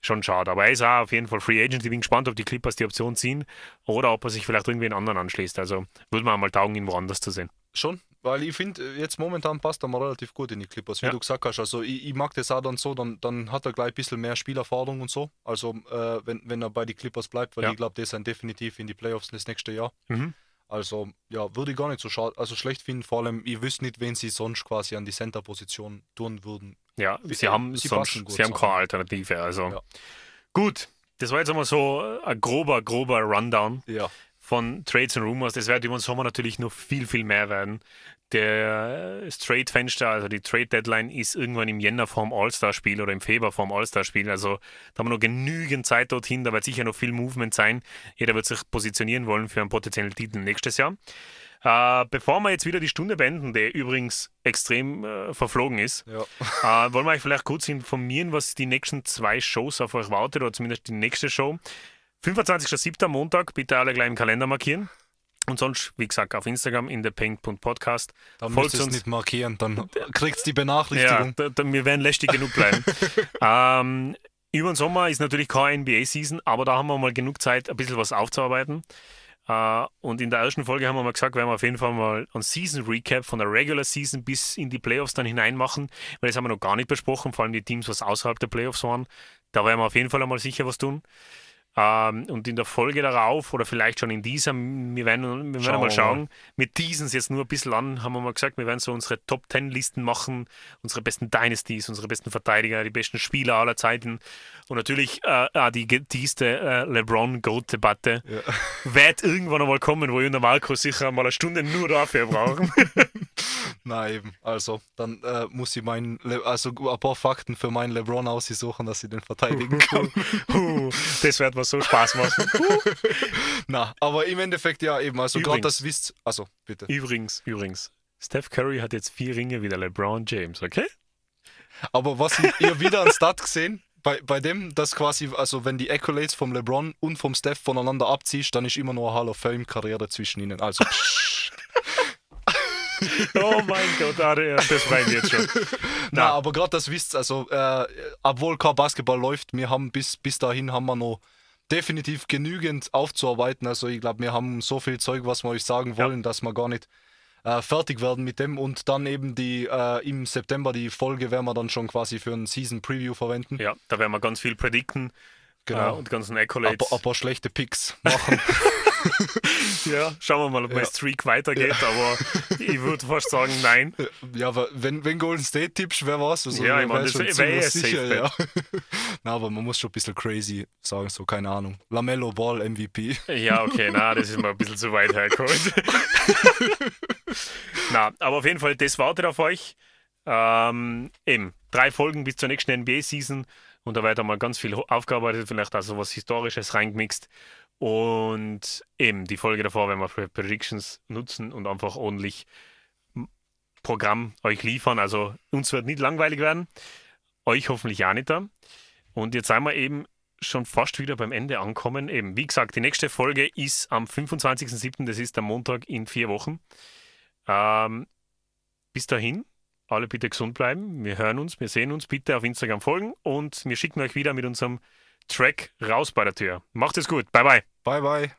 schon schade. Aber er ist auch auf jeden Fall Free Agent. Ich bin gespannt, ob die Clippers die Option ziehen oder ob er sich vielleicht irgendwie einen anderen anschließt. Also würde man mal taugen, ihn woanders zu sehen. Schon, weil ich finde, jetzt momentan passt er mal relativ gut in die Clippers, wie Ja. du gesagt hast. Also ich, ich mag das auch dann so, dann, dann hat er gleich ein bisschen mehr Spielerfahrung und so. Also äh, wenn, wenn er bei die Clippers bleibt, weil Ja. ich glaube, die sind definitiv in die Playoffs das nächste Jahr. Mhm. Also ja, würde ich gar nicht so schade, also schlecht finden. Vor allem, ich wüsste nicht, wen sie sonst quasi an die Center-Position tun würden. Ja, Wie- sie haben, sie sonst, sie haben keine. Alternative. Also Ja. gut, das war jetzt einmal so ein grober, grober Rundown Ja, von Trades und Rumors. Das wird über den Sommer natürlich noch viel, viel mehr werden. Der Trade-Fenster, also die Trade-Deadline, ist irgendwann im Jänner vorm All-Star-Spiel oder im Februar vorm All-Star-Spiel. Also da haben wir noch genügend Zeit dorthin, da wird sicher noch viel Movement sein. Jeder wird sich positionieren wollen für einen potenziellen Titel nächstes Jahr. Äh, bevor wir jetzt wieder die Stunde beenden, der übrigens extrem äh, verflogen ist, ja. äh, wollen wir euch vielleicht kurz informieren, was die nächsten zwei Shows auf euch wartet, oder zumindest die nächste Show. 25.07. Montag, bitte alle gleich im Kalender markieren. Und sonst, wie gesagt, auf Instagram in der Paint.podcast. Da müsst ihr es nicht markieren, dann kriegt die Benachrichtigung. Ja, da, da, wir werden lästig genug bleiben. ähm, über den Sommer ist natürlich keine NBA-Season, aber da haben wir mal genug Zeit, ein bisschen was aufzuarbeiten. Uh, und in der ersten Folge haben wir mal gesagt, werden wir auf jeden Fall mal ein Season Recap von der Regular Season bis in die Playoffs dann hinein machen, weil das haben wir noch gar nicht besprochen, vor allem die Teams, was außerhalb der Playoffs waren. Da werden wir auf jeden Fall einmal sicher was tun. Ähm, und in der Folge darauf oder vielleicht schon in dieser, wir werden, wir werden mal schauen, mit diesen jetzt nur ein bisschen an, haben wir mal gesagt, wir werden so unsere Top 10 Listen machen, unsere besten Dynasties, unsere besten Verteidiger, die besten Spieler aller Zeiten und natürlich äh, die getieste äh, LeBron-Goat-Debatte ja. wird irgendwann einmal kommen, wo ich und der Marco sicher mal eine Stunde nur dafür brauchen. Na eben, also dann äh, muss ich mein Le also ein paar Fakten für meinen LeBron aussuchen, dass ich den verteidigen kann. das wird mir so Spaß machen. Na, aber im Endeffekt ja eben, also gerade das wisst, also bitte. Übrigens, übrigens, Steph Curry hat jetzt vier Ringe wie der LeBron James, okay? Aber was ihr wieder an Stat gesehen? Bei, bei dem, dass quasi, also wenn die Accolades vom LeBron und vom Steph voneinander abziehst, dann ist immer nur eine Hall of Fame-Karriere zwischen ihnen. Also. oh mein Gott, ah, das rein jetzt schon. Na, Na aber gerade das wisst, also äh, obwohl kein Basketball läuft, wir haben bis, bis dahin haben wir noch definitiv genügend aufzuarbeiten. Also ich glaube, wir haben so viel Zeug, was wir euch sagen wollen, ja. dass wir gar nicht äh, fertig werden mit dem. Und dann eben die äh, im September die Folge werden wir dann schon quasi für ein Season Preview verwenden. Ja, da werden wir ganz viel predikten. Genau. Äh, und ganzen Accolades. Ein paar schlechte Picks machen. ja, schauen wir mal, ob ja. mein Streak weitergeht, ja. aber ich würde fast sagen, nein. Ja, aber wenn, wenn Golden State tippst, wer was? Also, ja, ich meine, das wäre wär sicher, ja. na, aber man muss schon ein bisschen crazy sagen, so, keine Ahnung. Lamello Ball MVP. Ja, okay, na, das ist mal ein bisschen zu weit hergeholt. na, aber auf jeden Fall, das wartet auf euch. Ähm, eben, drei Folgen bis zur nächsten NBA-Season und da wird mal ganz viel aufgearbeitet, vielleicht auch so was Historisches reingemixt. Und eben die Folge davor werden wir für Predictions nutzen und einfach ordentlich Programm euch liefern. Also uns wird nicht langweilig werden, euch hoffentlich auch nicht. Da. Und jetzt sind wir eben schon fast wieder beim Ende ankommen. Eben, wie gesagt, die nächste Folge ist am 25.07., das ist der Montag in vier Wochen. Ähm, bis dahin, alle bitte gesund bleiben. Wir hören uns, wir sehen uns. Bitte auf Instagram folgen und wir schicken euch wieder mit unserem Track raus bei der Tür. Macht es gut. Bye, bye. Bye, bye.